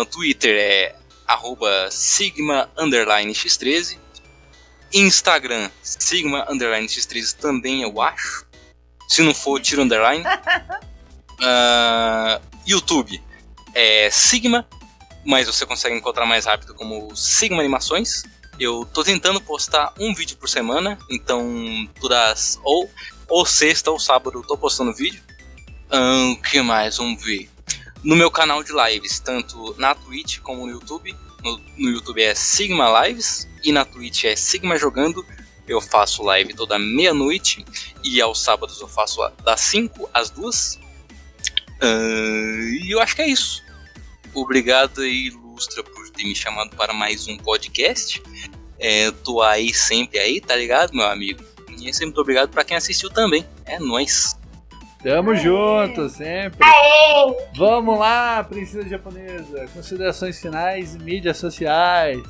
O Twitter é arroba Sigma underline X13. Instagram, Sigma underline X13 também, eu acho. Se não for, tira o underline. Ah, YouTube é Sigma, mas você consegue encontrar mais rápido como Sigma Animações. Eu tô tentando postar um vídeo por semana, então todas ou, ou sexta ou sábado eu tô postando vídeo. O que mais? Vamos ver. No meu canal de lives, tanto na Twitch como no YouTube. No, no YouTube é Sigma Lives e na Twitch é Sigma Jogando. Eu faço live toda meia-noite e aos sábados eu faço das 5 às 2. E eu acho que é isso. Obrigado aí, Ilustra, por ter me chamado para mais um podcast. É, tô aí sempre aí, tá ligado, meu amigo? E sempre muito obrigado para quem assistiu também. É nóis. Tamo junto, sempre. Aê! Vamos lá, princesa japonesa. Considerações finais e mídias sociais.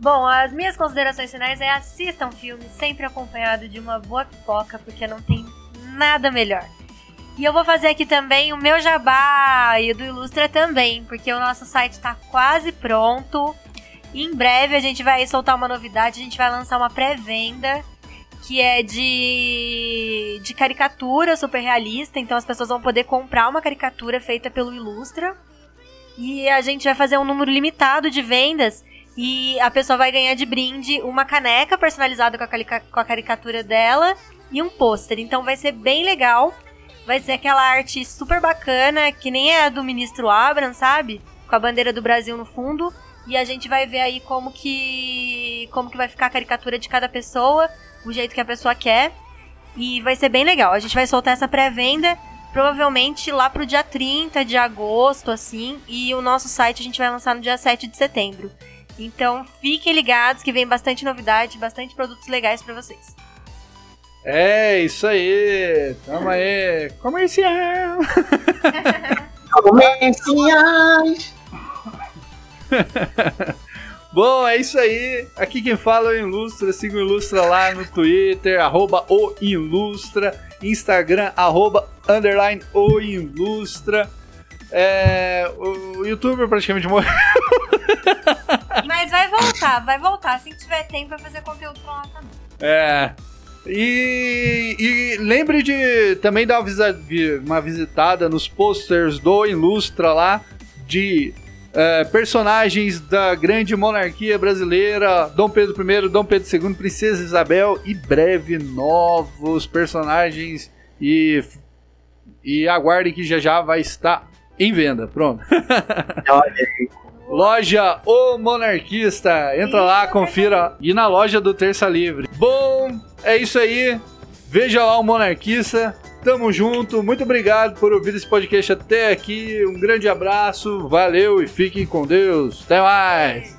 Bom, as minhas considerações finais é assistam filme sempre acompanhado de uma boa pipoca, porque não tem nada melhor. E eu vou fazer aqui também o meu jabá e do Ilustra também, porque o nosso site está quase pronto. Em breve a gente vai soltar uma novidade, a gente vai lançar uma pré-venda que é de, de caricatura super realista, então as pessoas vão poder comprar uma caricatura feita pelo Ilustra. E a gente vai fazer um número limitado de vendas e a pessoa vai ganhar de brinde uma caneca personalizada com a, com a caricatura dela e um pôster. Então vai ser bem legal. Vai ser aquela arte super bacana, que nem é a do ministro Abram, sabe? Com a bandeira do Brasil no fundo. E a gente vai ver aí como que como que vai ficar a caricatura de cada pessoa, o jeito que a pessoa quer. E vai ser bem legal. A gente vai soltar essa pré-venda provavelmente lá pro dia 30 de agosto, assim. E o nosso site a gente vai lançar no dia 7 de setembro. Então fiquem ligados que vem bastante novidade, bastante produtos legais pra vocês. É isso aí. Tamo aí. Comercial. Comerciais. Bom, é isso aí. Aqui quem fala é o Ilustra. Siga o Ilustra lá no Twitter, arroba o Ilustra. Instagram, arroba underline o Ilustra. É, o youtuber praticamente morreu. Mas vai voltar, vai voltar. Assim que tiver tempo, vai fazer conteúdo pra lá também. É. E, e lembre de também dar uma, visitada nos posters do Ilustra lá de é, personagens da grande monarquia brasileira, Dom Pedro I, Dom Pedro II, Princesa Isabel e breve novos personagens e e aguardem que já já vai estar em venda. Pronto. Loja O Monarquista. Entra lá, confira. E na loja do Terça Livre. Bom, é isso aí. Veja lá o Monarquista. Tamo junto. Muito obrigado por ouvir esse podcast até aqui. Um grande abraço. Valeu e fiquem com Deus. Até mais.